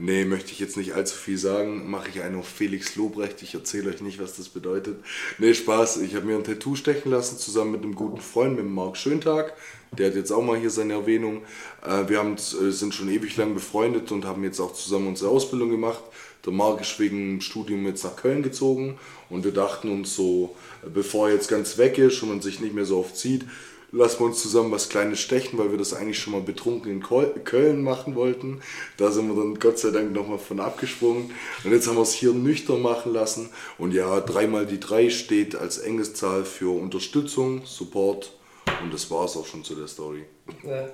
Nee, möchte ich jetzt nicht allzu viel sagen. Mache ich einen auf Felix Lobrecht. Ich erzähle euch nicht, was das bedeutet. Nee, Spaß. Ich habe mir ein Tattoo stechen lassen, zusammen mit einem guten Freund, mit dem Marc Schöntag. Der hat jetzt auch mal hier seine Erwähnung. Äh, Wir haben, äh, sind schon ewig lang befreundet und haben jetzt auch zusammen unsere Ausbildung gemacht. Der Marc ist wegen Studium jetzt nach Köln gezogen und wir dachten uns so, bevor er jetzt ganz weg ist und man sich nicht mehr so oft sieht, lassen wir uns zusammen was Kleines stechen, weil wir das eigentlich schon mal betrunken in Köln machen wollten. Da sind wir dann Gott sei Dank nochmal von abgesprungen. Und jetzt haben wir es hier nüchtern machen lassen. Und ja, dreimal die drei steht als Engelszahl für Unterstützung, Support. Und das war es auch schon zu der Story. Ja.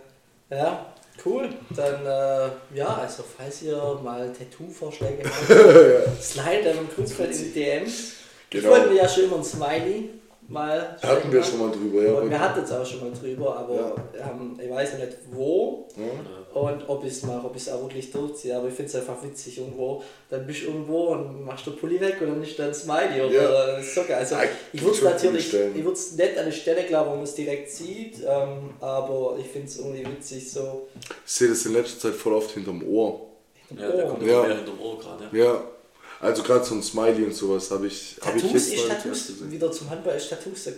ja. Cool, dann äh, ja, also falls ihr mal Tattoo-Vorschläge habt, slide am Kunstfeld in die DMs. Genau. Ich wollte mir ja schon immer ein Smiley mal Hatten wir schon mal drüber, ja. Und wir hatten es auch schon mal drüber, aber ähm, ich weiß nicht wo Ja. und ob ich es mache, ob ich es auch wirklich durchziehe. Aber ich finde es einfach witzig irgendwo. Dann bist du irgendwo und machst den Pulli weg und dann ist da ein Smiley. Oder Ja. das ist so geil. Also, Ja, ich würde es natürlich, coole Stellen. ich würde es nicht an der Stelle glauben, wo man es direkt sieht, ähm, aber ich finde es irgendwie witzig so. Ich sehe das in letzter Zeit voll oft hinterm Ohr. Ja, der kommt Ja. ja. mehr hinterm Ohr gerade. Ja. Also gerade so ein Smiley und sowas habe ich, hab ich Tattoos jetzt ist mal Tattoos, wieder zum Handball ist Tattoos, äh,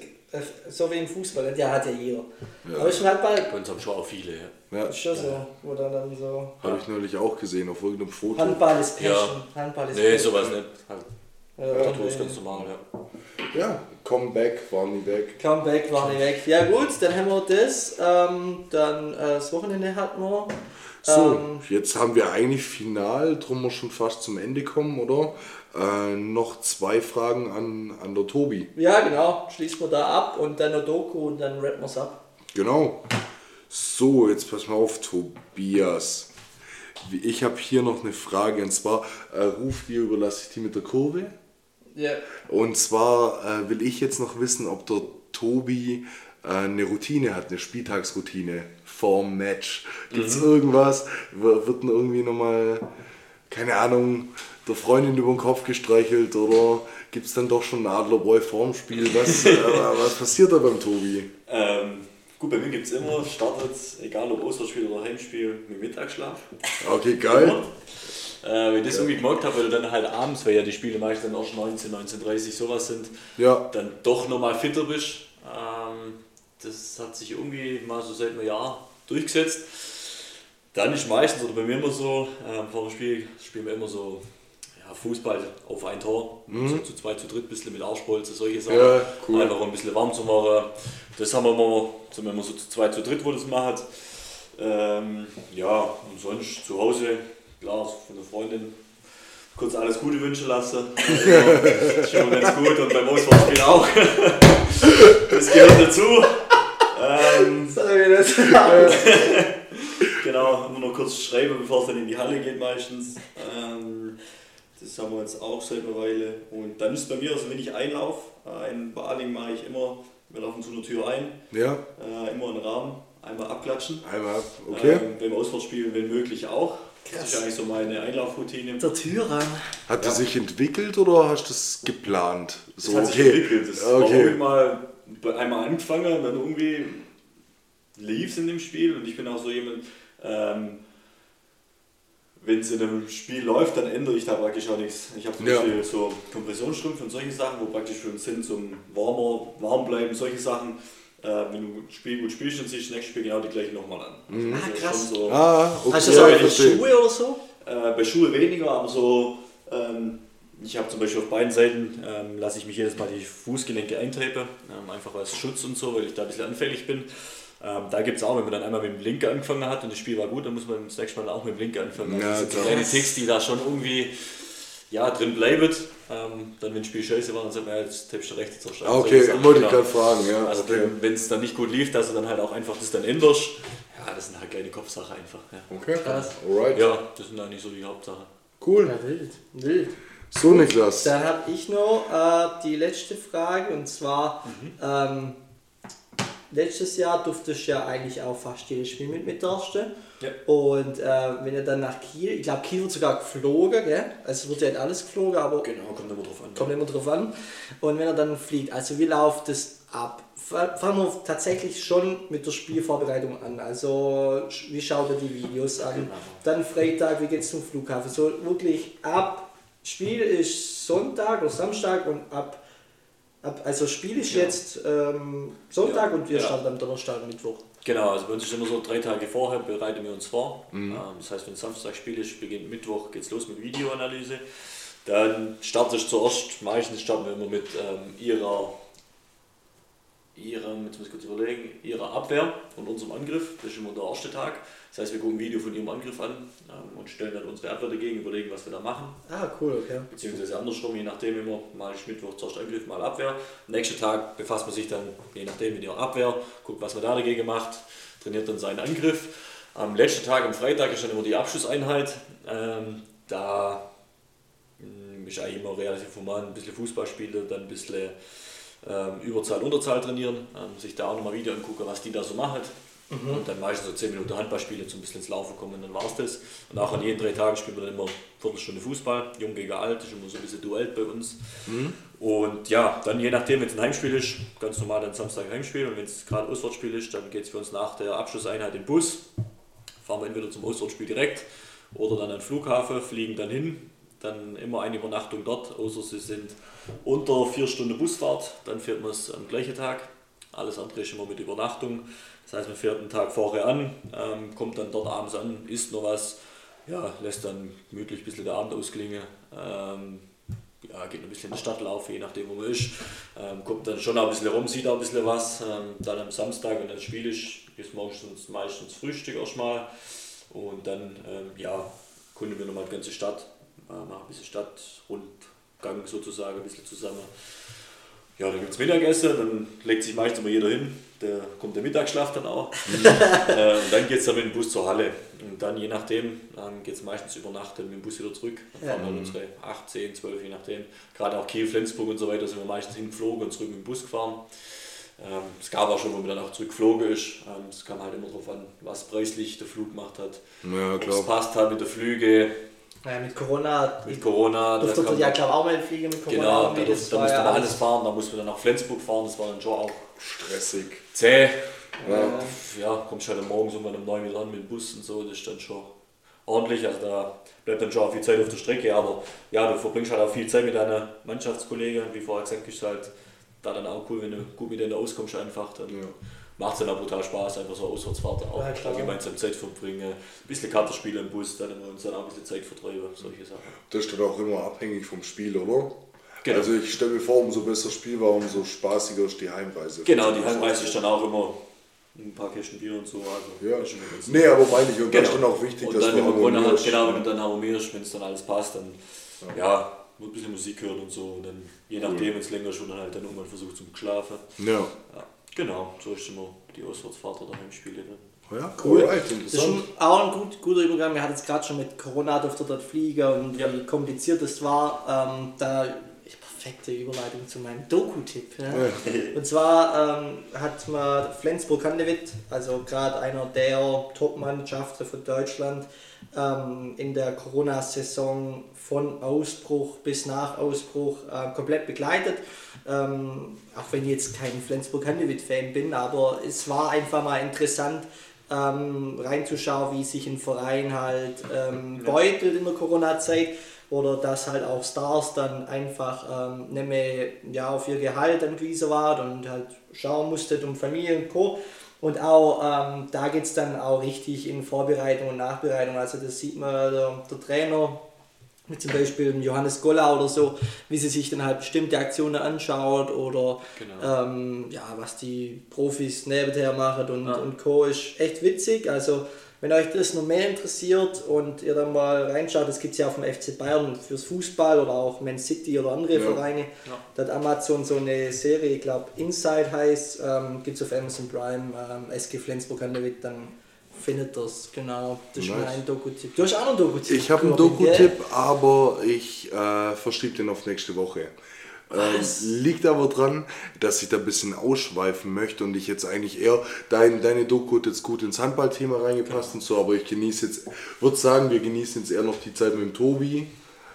so wie im Fußball, ja hat ja jeder. Ja. Aber ist im Handball Bei uns haben schon auch viele. Ja. Ja, ist schon so, wo dann, dann so. habe ich neulich auch gesehen auf irgendeinem Foto. Handball ist Passion. Ja. Handball ist Nee, Passion. sowas nicht. Ja, Tattoos nee. ganz normal, ja. Ja, Comeback, war nie weg. Comeback war nicht weg. Ja gut, dann haben wir das. Ähm, dann äh, das Wochenende hatten wir. So, Ähm, jetzt haben wir eigentlich final, drum wir schon fast zum Ende kommen, oder? Äh, noch zwei Fragen an, an der Tobi. ja genau, schließen wir da ab und dann noch Doku und dann rappen wir es ab. Genau. So, jetzt pass mal auf, Tobias. Ich habe hier noch eine Frage und zwar, äh, ruf dir, überlasse ich die mit der Kurve. Ja. Und zwar äh, will ich jetzt noch wissen, ob der Tobi äh, eine Routine hat, eine Spieltagsroutine vorm Match. Gibt es irgendwas? W- Wird denn irgendwie nochmal, keine Ahnung, der Freundin über den Kopf gestreichelt oder gibt es dann doch schon einen Adlerbräu vorm Spiel? Was, äh, was passiert da beim Tobi? Ähm, gut, bei mir gibt es immer, startet, egal ob Auswärtsspiel oder Heimspiel, mit Mittagsschlaf. Okay, geil. Äh, wenn ich das irgendwie gemerkt habe, weil du dann halt abends, weil ja die Spiele meistens dann auch 19, 19.30 sowas sind, Ja, dann doch nochmal fitter bist. Ähm, das hat sich irgendwie mal so seit einem Jahr durchgesetzt. Dann ist meistens, oder bei mir immer so, ähm, vor dem Spiel spielen wir immer so ja, Fußball auf ein Tor, so zu zwei, zu dritt, ein bisschen mit Arschbolze, solche Sachen. Ja, cool. Einfach um ein bisschen warm zu machen. Das haben wir immer, sind wir immer so zu zwei, zu dritt, wo das macht. Ähm, ja, und sonst zu Hause, klar, von der Freundin kurz alles Gute wünschen lassen. Also, ist schon ganz gut und beim Auswärtsspiel auch. Das gehört dazu. Ähm, Sag mir das. genau, immer noch kurz schreiben, bevor es dann in die Halle geht meistens. Ähm, das haben wir jetzt auch seit einer Weile. Und dann ist bei mir, also wenn ich einlaufe, äh, in Baling mache ich immer, wir laufen zu einer Tür ein, ja, äh, immer einen Rahmen, einmal abklatschen. einmal ab. Okay. Ähm, beim Auswärtsspiel, wenn möglich auch. Das Krass. ist eigentlich so meine Einlaufroutine. Der Tür ran. Hat die ja. sich entwickelt oder hast du das geplant? Das hat sich entwickelt. Das war Okay. irgendwie mal einmal angefangen und dann irgendwie lief es in dem Spiel und ich bin auch so jemand, ähm, wenn es in einem Spiel läuft, dann ändere ich da praktisch auch nichts. Ich habe zum Ja. Beispiel so Kompressionsstrümpfe und solche Sachen, wo praktisch für uns sind zum warmer, warm bleiben, solche Sachen. Äh, wenn du ein Spiel gut spielst, dann ziehst du das nächste Spiel genau die gleichen nochmal an. Also Ah, das krass. So, Ah, okay. Hast du ja, so ich ja. Schuhe oder so? äh, bei Schuhe weniger, aber so, ähm, ich habe zum Beispiel auf beiden Seiten, ähm, lasse ich mich jedes Mal die Fußgelenke eintapen, ähm, einfach als Schutz und so, weil ich da ein bisschen anfällig bin. Ähm, da gibt es auch, wenn man dann einmal mit dem Linken angefangen hat und das Spiel war gut, dann muss man das nächste Mal auch mit dem Linken anfangen. Also Ja, das sind so kleine Ticks, die da schon irgendwie ja, drin bleiben. Ähm, dann, wenn das Spiel scheiße war, dann sagt man, ja, jetzt tippst du rechts zur Stadt. Ah, okay, Sachen, wollte ich gerade fragen, ja. Also okay. wenn es dann nicht gut lief, dass du dann halt auch einfach das dann änderst. Ja, das sind halt kleine Kopfsache einfach. Ja. Okay, Krass. alright. Ja, das sind eigentlich so die Hauptsachen. Cool. Ja, wild. Wild. So, Niklas. Dann habe ich noch äh, die letzte Frage und zwar ähm, letztes Jahr durftest du ja eigentlich auch fast jedes Spiel mit mit darstellen. Ja. Und äh, wenn ihr dann nach Kiel, ich glaube Kiel wird sogar geflogen, gell? Also es wird ja nicht alles geflogen, aber Genau, kommt immer drauf an. kommt immer drauf an. Und wenn er dann fliegt, also wie läuft das ab? Fa- Fangen wir tatsächlich schon mit der Spielvorbereitung an. Also wie schaut ihr die Videos an? Genau. Dann Freitag, wie geht's zum Flughafen? So wirklich ab. Spiel ist Sonntag oder Samstag und ab. ab also Spiel ist Ja. jetzt ähm, Sonntag Ja. und wir Ja. starten am Donnerstag und Mittwoch. Genau, also bei uns ist immer so, drei Tage vorher bereiten wir uns vor. Ähm, das heißt, wenn Samstag Spiel ist, beginnt Mittwoch, geht's los mit Videoanalyse. Dann startet es zuerst, meistens starten wir immer mit ähm, ihrer, ihrer, jetzt muss ich kurz überlegen, ihrer Abwehr und unserem Angriff. Das ist immer der erste Tag. Das heißt, wir gucken ein Video von ihrem Angriff an ähm, und stellen dann unsere Abwehr dagegen, überlegen, was wir da machen. Ah, cool, okay. beziehungsweise andersrum, je nachdem immer, mal ist Mittwoch zuerst Angriff, mal Abwehr. Nächsten Tag befasst man sich dann, je nachdem, mit ihrer Abwehr, guckt, was man da dagegen macht, trainiert dann seinen Angriff. Am letzten Tag, am Freitag, ist dann immer die Abschlusseinheit. Ähm, da mh, ist eigentlich immer relativ formal ein bisschen Fußball spielen, dann ein bisschen ähm, Überzahl, Unterzahl trainieren, ähm, sich da auch nochmal Video angucken, was die da so machen. Und dann meistens so 10 Minuten Handball spielen, so ein bisschen ins Laufen kommen und dann war es das. Und auch an jeden drei Tagen spielen wir dann immer eine Viertelstunde Fußball, jung gegen alt, ist immer so ein bisschen Duell bei uns. Und ja, dann je nachdem, wenn es ein Heimspiel ist, ganz normal dann Samstag Heimspiel und wenn es gerade Auswärtsspiel ist, dann geht es für uns nach der Abschlusseinheit in den Bus, fahren wir entweder zum Auswärtsspiel direkt oder dann an den Flughafen, fliegen dann hin, dann immer eine Übernachtung dort, außer sie sind unter vier Stunden Busfahrt, dann fährt man es am gleichen Tag. Alles andere ist immer mit Übernachtung. Das heißt, man fährt einen Tag vorher an, ähm, kommt dann dort abends an, isst noch was, ja, lässt dann gemütlich ein bisschen der Abend ausklingen. Ähm, ja, geht ein bisschen in die Stadt laufen, je nachdem wo man ist. Ähm, kommt dann schon auch ein bisschen rum, sieht auch ein bisschen was. Ähm, dann am Samstag, wenn das Spiel ist, ist meistens, meistens Frühstück erstmal. Und dann, ähm, ja, kunden wir nochmal die ganze Stadt, äh, machen ein bisschen Stadtrundgang sozusagen, ein bisschen zusammen. Ja, dann gibt es Mittagessen, dann legt sich meistens immer jeder hin. Da kommt der Mittagsschlaf dann auch. äh, und dann geht es dann mit dem Bus zur Halle. Und dann, je nachdem, ähm, geht es meistens über Nacht dann mit dem Bus wieder zurück. Dann fahren wir dann unsere 8, 10, 12, je nachdem. Gerade auch Kiel, Flensburg und so weiter sind wir meistens hingeflogen und zurück mit dem Bus gefahren. Ähm, es gab auch schon, wo man dann auch zurückgeflogen ist. Ähm, Es kam halt immer darauf an, was preislich der Flug gemacht hat. Ja, Ob es passt hat mit der Flüge, Ja, mit Corona, mit Corona. da durfte ja glaube auch mal fliegen mit Corona. Genau, da, da war musste ja man alles fahren, da musste man dann nach Flensburg fahren, das war dann schon auch Stressig. Zäh. Ja. Ja, kommst halt am Morgen so mal um 9 wieder an mit dem Bus und so, das ist dann schon ordentlich, also da bleibt dann schon auch viel Zeit auf der Strecke, aber ja, du verbringst halt auch viel Zeit mit deiner Mannschaftskollegen, wie vorher gesagt, ist halt da dann auch cool, wenn du gut mit denen auskommst einfach, dann Ja. macht es dann auch brutal Spaß, einfach so Auswärtsfahrt auch, Ja, gemeinsam Zeit verbringen, ein bisschen Kartenspiele im Bus, dann wir uns dann auch ein bisschen Zeit vertreiben, solche Sachen. Das ist dann auch immer abhängig vom Spiel, oder? Genau. Also ich stelle mir vor, umso besser das Spiel war, umso spaßiger ist die Heimreise. Genau, die Heimreise ist dann auch immer ein paar Kästen Bier und so, also Ja. Nee, aber meine ich, und das ist Genau. dann auch wichtig, und dass dann, du gewonnen harmonierst. genau, wenn du dann harmonierst, wenn es dann alles passt, dann ja. wird ein bisschen Musik hören und so. Und dann, je nachdem, wenn es länger ist, wird dann halt dann irgendwann versucht zum Schlafen. Ja. Ja, genau, so ist immer die Auswärtsfahrt oder Heimspiele dann. Ja, Cool. alright, Das ist schon auch ein gut, guter Übergang. Wir hatten es gerade schon mit Corona, durfte dort fliegen und Ja. wie kompliziert es war. Ähm, da perfekte Überleitung zu meinem Doku-Tipp. Ja. Und zwar ähm, hat man Flensburg-Handewitt, also gerade einer der Top-Mannschaften von Deutschland, ähm, in der Corona-Saison von Ausbruch bis nach Ausbruch äh, komplett begleitet. Ähm, auch wenn ich jetzt kein Flensburg-Handewitt-Fan bin, aber es war einfach mal interessant, ähm, reinzuschauen, wie sich ein Verein halt ähm, beutelt in der Corona-Zeit oder dass halt auch Stars dann einfach ähm, nicht mehr ja, auf ihr Gehalt angewiesen waren und halt schauen mussten um Familie und Co. Und auch ähm, da geht es dann auch richtig in Vorbereitung und Nachbereitung. Also das sieht man, der, der Trainer, wie zum Beispiel Johannes Golla oder so, wie sie sich dann halt bestimmte Aktionen anschaut oder Genau. ähm, ja, was die Profis nebenher machen und, Ja. und Co. ist echt witzig. Also wenn euch das noch mehr interessiert und ihr dann mal reinschaut, das gibt es ja auf dem FC Bayern fürs Fußball oder auch Man City oder andere Ja. Vereine. Da hat Amazon so eine Serie, ich glaube Inside heißt, ähm, gibt es auf Amazon Prime, ähm, SG Flensburg an der Witt, dann findet das, genau. Das ist Nice. mein Doku-Tipp. Du hast auch einen Doku-Tipp. Ich habe einen? Doku-Tipp, aber ich äh, verschiebe den auf nächste Woche. Äh, liegt aber dran, dass ich da ein bisschen ausschweifen möchte und ich jetzt eigentlich eher, dein, deine Doku hat jetzt gut ins Handballthema reingepasst und so, aber ich genieße jetzt, würde sagen, wir genießen jetzt eher noch die Zeit mit dem Tobi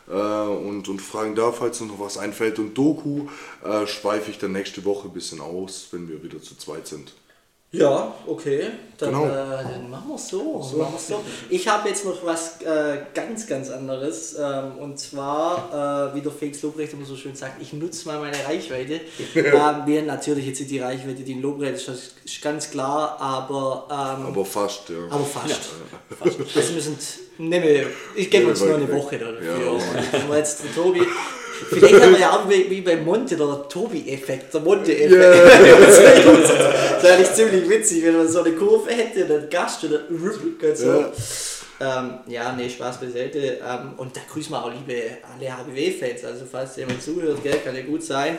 äh, und, und fragen da, falls uns noch was einfällt. Und Doku äh, schweife ich dann nächste Woche ein bisschen aus, wenn wir wieder zu zweit sind. Ja, okay. Dann, Genau. äh, dann machen wir es so. Machen wir's so. Ich habe jetzt noch was äh, ganz, ganz anderes. Ähm, und zwar, äh, wie der Felix Lobrecht immer so schön sagt, ich nutze mal meine Reichweite. ähm, wir natürlich jetzt die Reichweite, die in Lobrecht ist, ist ganz klar, aber, ähm, Aber fast, ja. aber fast. Also wir sind, nehmen wir, ich gebe uns nur eine. Woche dafür. Ja. Und jetzt den Tobi, vielleicht haben wir ja auch wie, wie beim Monte der Tobi-Effekt, der Monte-Effekt. das wäre nicht ziemlich witzig, wenn man so eine Kurve hätte, dann Gast oder ganz so. Ja. Ähm, ja, nee, Spaß beiseite. Ähm, und da grüßen wir auch liebe alle HBW-Fans. Also falls jemand zuhört, gell, kann ja gut sein.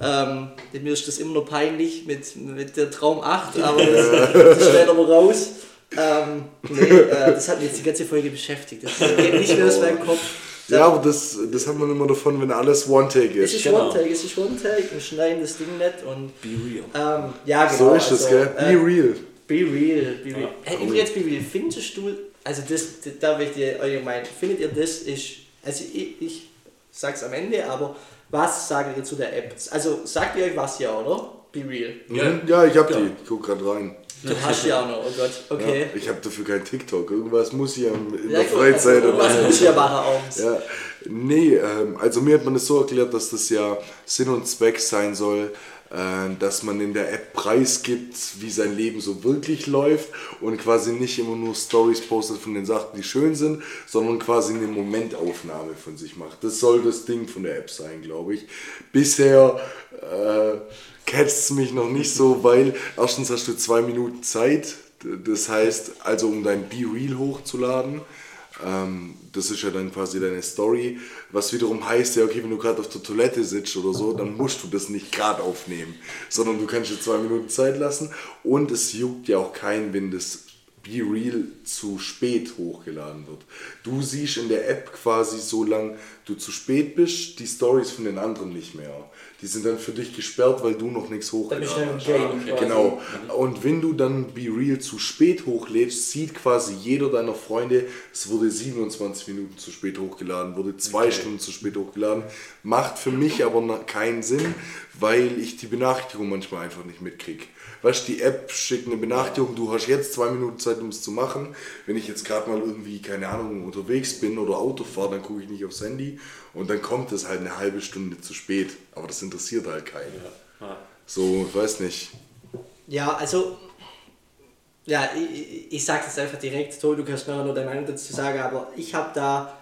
Ähm, mir ist das immer noch peinlich mit, mit der Traum 8, aber das, das stellt aber raus. Ähm, nee, äh, das hat mich jetzt die ganze Folge beschäftigt. Das geht nicht mehr aus meinem Kopf. Ja, aber das, das hat man immer davon, wenn alles One-Take Es ist. ist Genau. One-Take, es ist One-Take, wir schneiden das Ding nicht und. Be real. Ähm, ja, genau. So ist es, also, gell? Be äh, real. Be real, be real. Ja, Hey, cool. übrigens, be real, findest du, also das, das da will ich dir allgemein, findet ihr das ist, also ich, ich sag's am Ende, aber was sagt ihr zu der App? Also sagt ihr euch was ja, oder? Be real. Mhm. Ja, ich hab Ja. die. Ich guck grad rein. Du hast ja auch noch, oh Gott, okay. Ja, ich habe dafür kein TikTok. Irgendwas muss ich in Ja, der Freizeit. also, oder- was muss ich ja machen abends? Ja, nee, ähm, also mir hat man es so erklärt, dass das ja Sinn und Zweck sein soll, äh, dass man in der App preisgibt, wie sein Leben so wirklich läuft und quasi nicht immer nur Stories postet von den Sachen, die schön sind, sondern quasi eine Momentaufnahme von sich macht. Das soll das Ding von der App sein, glaube ich. Bisher äh, catcht es mich noch nicht so, weil erstens hast du zwei Minuten Zeit, das heißt, also um dein Be Real hochzuladen. Ähm, das ist ja dann quasi deine Story, was wiederum heißt, ja, okay, wenn du gerade auf der Toilette sitzt oder so, dann musst du das nicht gerade aufnehmen, sondern du kannst dir zwei Minuten Zeit lassen und es juckt ja auch keinen, wenn das Be Real zu spät hochgeladen wird. Du siehst in der App quasi, solange du zu spät bist, die Stories von den anderen nicht mehr. Die sind dann für dich gesperrt, weil du noch nichts hochgeladen hast. Game okay. Genau. Und wenn du dann Be Real zu spät hochlädst, sieht quasi jeder deiner Freunde, es wurde 27 Minuten zu spät hochgeladen, wurde zwei Stunden zu spät hochgeladen. Macht für mich aber keinen Sinn, weil ich die Benachrichtigung manchmal einfach nicht mitkriege. Weißt du, die App schickt eine Benachrichtigung, du hast jetzt zwei Minuten Zeit, um es zu machen. Wenn ich jetzt gerade mal irgendwie, keine Ahnung, unterwegs bin oder Auto fahre, dann gucke ich nicht aufs Handy und dann kommt es halt eine halbe Stunde zu spät. Aber das interessiert halt keinen. Ja. So, ich weiß nicht. Ja, also, ja, ich, ich, sage jetzt einfach direkt, Tobi, du kannst mir noch deine Meinung dazu sagen, aber ich habe da,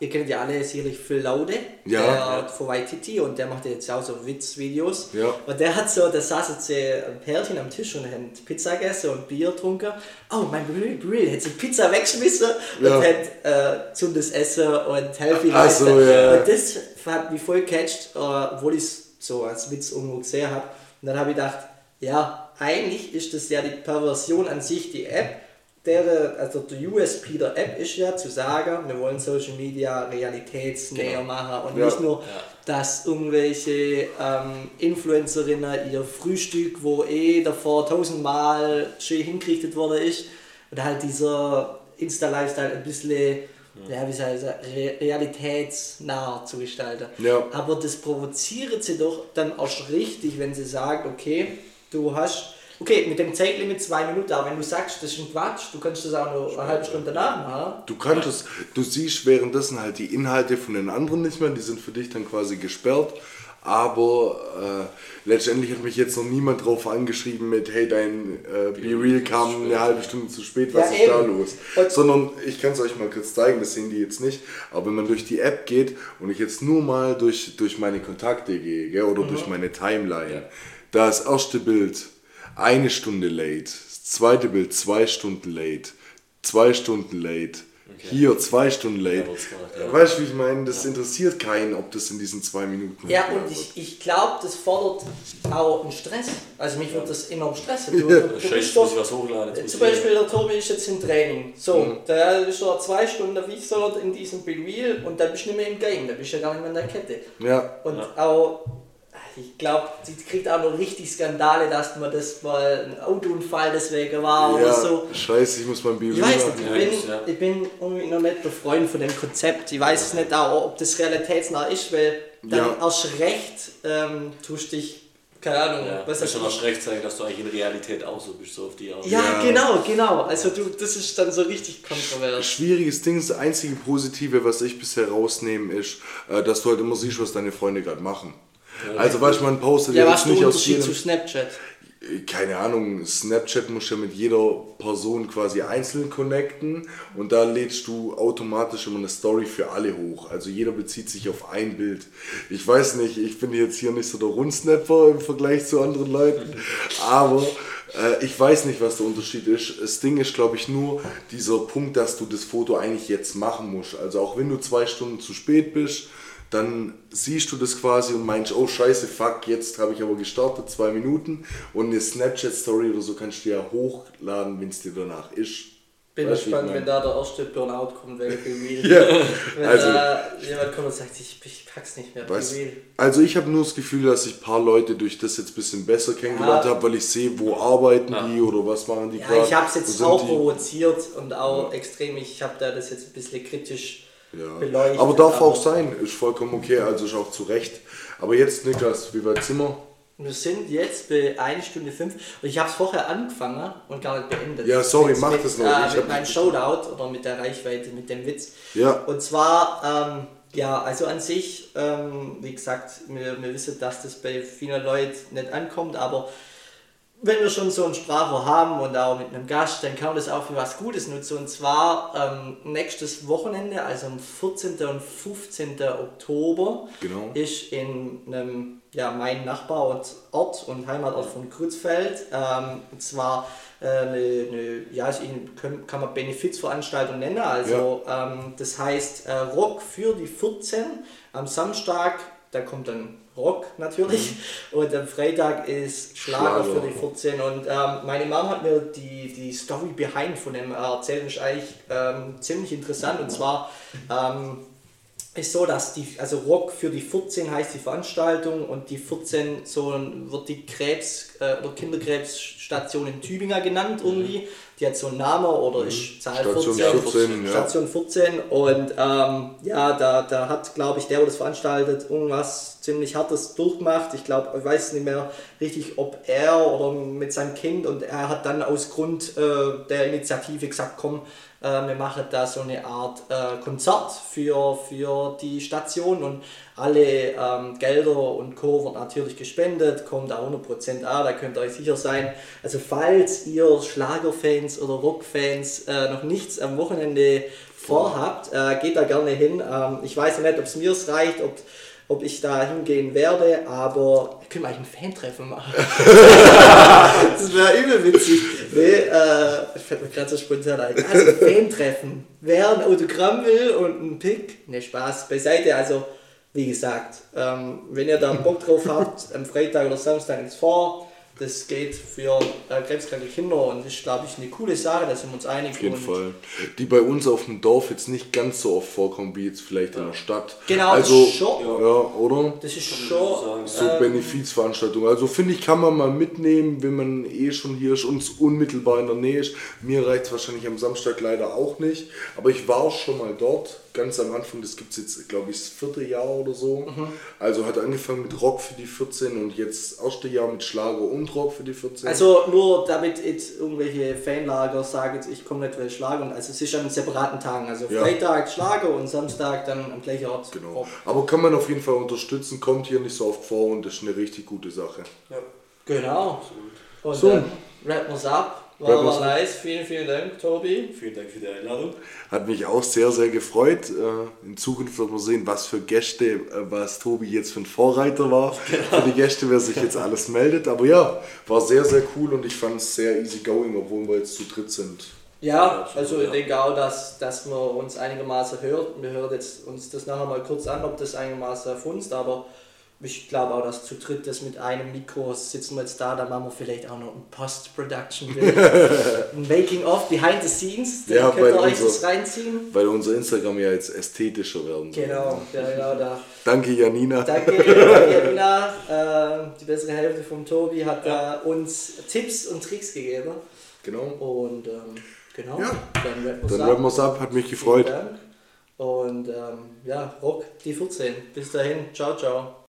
ihr kennt ja alle sicherlich Phil Laude, Ja. der von Waititi und der macht jetzt auch so Witzvideos. Ja. Und der hat so, da saß jetzt äh, ein Pärchen am Tisch und haben Pizza gegessen und Bier getrunken. Oh, mein Brill, Brill hat sich Pizza weggeschmissen Ja. und hat äh, gesundes Essen und Healthy Ach so, ja. Und das hat mich voll gecatcht, äh, obwohl ich es so als Witz irgendwo gesehen habe. Und dann habe ich gedacht, ja, eigentlich ist das ja die Perversion an sich, die App. Der, also der USP der App ist ja zu sagen, wir wollen Social Media realitätsnäher Genau. machen und Ja. nicht nur, Ja. dass irgendwelche ähm, Influencerinnen ihr Frühstück, wo eh davor tausendmal schön hingerichtet worden ist, und halt dieser Insta-Lifestyle ein bisschen, ja, wie soll ich sagen, re realitätsnah zu gestalten. Ja. Aber das provoziert sie doch dann erst richtig, wenn sie sagt, okay, du hast, okay, mit dem Zeitlimit zwei Minuten, aber wenn du sagst, das ist ein Quatsch, du kannst das auch noch eine halbe Stunde danach machen. Du könntest, du siehst währenddessen halt die Inhalte von den anderen nicht mehr, die sind für dich dann quasi gesperrt. Aber äh, letztendlich hat mich jetzt noch niemand drauf angeschrieben mit, hey, dein äh, Be Real kam eine halbe Stunde zu spät, was Ja, ist da eben. los? Und- Sondern ich kann es euch mal kurz zeigen, das sehen die jetzt nicht. Aber wenn man durch die App geht und ich jetzt nur mal durch, durch meine Kontakte gehe gell, oder Mhm. durch meine Timeline, da das erste Bild eine Stunde late, das zweite Bild zwei Stunden late, zwei Stunden late, hier zwei Stunden late. ja. Weißt du, wie ich meine? Das interessiert keinen, ob das in diesen zwei Minuten Ja, und wird. ich, ich glaube, das fordert auch einen Stress. Also mich würde das enorm stressen. Du, Ja. du, du Scheiße, bist muss ich doch, was hochladen. jetzt zum Beispiel der Tobi ist jetzt im Training. So, Mhm. da ist er zwei Stunden wie soll er in diesem Real und dann bist du nicht mehr im Game, da bist du ja gar nicht mehr in der Kette. Ja, Und Ja. auch, ich glaube, sie kriegt auch noch richtig Skandale, dass man das mal ein Autounfall deswegen war oder ja so. scheiße, ich muss mein Be Ich weiß nicht, ich bin, ich- ja. ich bin irgendwie noch nicht der Freund von dem Konzept. Ich weiß es nicht auch, ob das realitätsnah ist, weil dann Ja. erst recht ähm, tust dich, keine Ahnung, Ja, was das das schon erst recht zeigen, dass du eigentlich in Realität auch so bist, so auf die Art. Ja, Ja. genau, genau. Also du, das ist dann so richtig kontrovers. Schwieriges Ding, das einzige Positive, was ich bisher rausnehme, ist, äh, dass du halt immer siehst, was deine Freunde gerade machen. Also weißt du, man postet Ja, ja was jetzt ist der nicht aus Unterschied jedem... zu Snapchat? keine Ahnung, Snapchat muss ja mit jeder Person quasi einzeln connecten und da lädst du automatisch immer eine Story für alle hoch. Also jeder bezieht sich auf ein Bild. Ich weiß nicht, ich bin jetzt hier nicht so der Rundsnapper im Vergleich zu anderen Leuten, aber äh, ich weiß nicht, was der Unterschied ist. Das Ding ist, glaube ich, nur dieser Punkt, dass du das Foto eigentlich jetzt machen musst. Also auch wenn du zwei Stunden zu spät bist, dann siehst du das quasi und meinst, oh scheiße, fuck, jetzt habe ich aber gestartet, zwei Minuten und eine Snapchat-Story oder so kannst du ja hochladen, wenn es dir danach ist. Bin Weißt gespannt, wenn da der erste Burnout kommt, Real. Ja, Wenn also- da jemand kommt und sagt, ich, ich pack's nicht mehr, Weißt, also ich habe nur das Gefühl, dass ich ein paar Leute durch das jetzt ein bisschen besser kennengelernt Ja. habe, weil ich sehe, wo arbeiten die oder was machen die Ja, gerade. ich habe es jetzt auch die. provoziert und auch extrem, ich habe da das jetzt ein bisschen kritisch Ja. beleuchtet. Aber darf auch sein, ist vollkommen okay, also ist auch zu Recht. Aber jetzt, Niklas, wie weit sind wir? Wir sind jetzt bei 1 Stunde 5 und ich habe es vorher angefangen und gar nicht beendet. Ja, sorry, mit, mach mit, das noch. Äh, Ich mit meinem Shoutout oder mit der Reichweite, mit dem Witz. Ja. Und zwar, ähm, ja, also an sich, ähm, wie gesagt, wir, wir wissen, dass das bei vielen Leuten nicht ankommt, aber wenn wir schon so ein Sprachrohr haben und auch mit einem Gast, dann kann man das auch für was Gutes nutzen. Und zwar ähm, nächstes Wochenende, also am 14. und 15. Oktober, Genau. ist in einem, ja, mein Nachbarort Ort und Heimatort von Kruzfeld. Ähm, und zwar äh, eine, eine, ja, können, kann man Benefizveranstaltung nennen. Also ähm, das heißt äh, Rock für die 14 am Samstag, da kommt dann Rock natürlich. Und am Freitag ist Schlager, Schlager. für die 14 und ähm, meine Mom hat mir die, die Story behind von dem erzählt. Und ist eigentlich ähm, ziemlich interessant. Und zwar ähm, ist so, dass die, also Rock für die 14 heißt die Veranstaltung. Und die 14 so wird die Krebs- äh, oder Kinderkrebsstation in Tübingen genannt irgendwie. Die hat so einen Namen oder ist Zahl Mhm. Station 14. 14, ja. Station 14 und ähm, ja, da, da hat, glaube ich, der, der das veranstaltet, irgendwas ziemlich Hartes durchgemacht. Ich glaube, ich weiß nicht mehr richtig, ob er oder mit seinem Kind und er hat dann aus Grund äh, der Initiative gesagt, komm, äh, wir machen da so eine Art äh, Konzert für, für die Station und alle ähm, Gelder und Co. wird natürlich gespendet, kommt da 100% an, da könnt ihr euch sicher sein. Also falls ihr Schlagerfans oder Rockfans äh, noch nichts am Wochenende vorhabt, äh, geht da gerne hin. Ähm, ich weiß nicht, ob es mir reicht, ob, ob ich da hingehen werde, aber können wir eigentlich ein Fan-Treffen machen. das wäre übel witzig. Nee, äh, fällt mir gerade so spontan ein. Also Fan-Treffen. Wer ein Autogramm will und ein Pick, ne Spaß beiseite. Also, wie gesagt, ähm, wenn ihr da Bock drauf habt, am Freitag oder Samstag ins vor. Das geht für äh, krebskranke Kinder und ist, glaube ich, eine coole Sache, da sind wir uns einig. Auf jeden und Fall. Die bei uns auf dem Dorf jetzt nicht ganz so oft vorkommen wie jetzt vielleicht in der Stadt. Genau, also, schon. Ja, oder? Das ist schon. so So Benefizveranstaltungen. Also finde ich, kann man mal mitnehmen, wenn man eh schon hier ist, uns unmittelbar in der Nähe ist. Mir reicht es wahrscheinlich am Samstag leider auch nicht. Aber ich war schon mal dort, ganz am Anfang, das gibt es jetzt, glaube ich, das vierte Jahr oder so. Mhm. Also hat angefangen mit Rock für die 14 und jetzt das erste Jahr mit Schlager und Rock für die 14. Also nur damit jetzt irgendwelche Fanlager sagen, jetzt, ich komme nicht weil Schlager. Und also es ist an separaten Tagen. Also Ja. Freitag Schlager und Samstag dann am gleichen Ort. Genau. Rock. Aber kann man auf jeden Fall unterstützen, kommt hier nicht so oft vor und das ist eine richtig gute Sache. Ja. Genau. Und So. dann rappen wir's ab. War ab. nice. Vielen, vielen Dank, Tobi. Vielen Dank für die Einladung. Hat mich auch sehr, sehr gefreut. Äh, In Zukunft wird man sehen, was für Gäste, äh, was Tobi jetzt für ein Vorreiter war. Für die Gäste, wer sich jetzt alles meldet. Aber ja, war sehr, sehr cool und ich fand es sehr easy going, obwohl wir jetzt zu dritt sind. Ja, also ich denke auch, dass, dass man uns einigermaßen hört. Wir hören jetzt uns das nachher mal kurz an, ob das einigermaßen funzt, aber ich glaube auch, dass zu dritt das mit einem Mikro sitzen wir jetzt da, da machen wir vielleicht auch noch ein Post-Production-Bild. ein Making-of, behind the scenes, da Ja, könnt ihr euch das reinziehen. Weil unser Instagram ja jetzt ästhetischer werden soll. Genau, ja, genau da. Danke, Janina. Danke, danke Nina. Ähm, die bessere Hälfte vom Tobi hat da uns Tipps und Tricks gegeben. Genau. Und ähm, genau, Ja. dann rappen wir's Dann ab. wir es ab, hat mich gefreut. Und ähm, ja, Rock die 14. Bis dahin, ciao, ciao.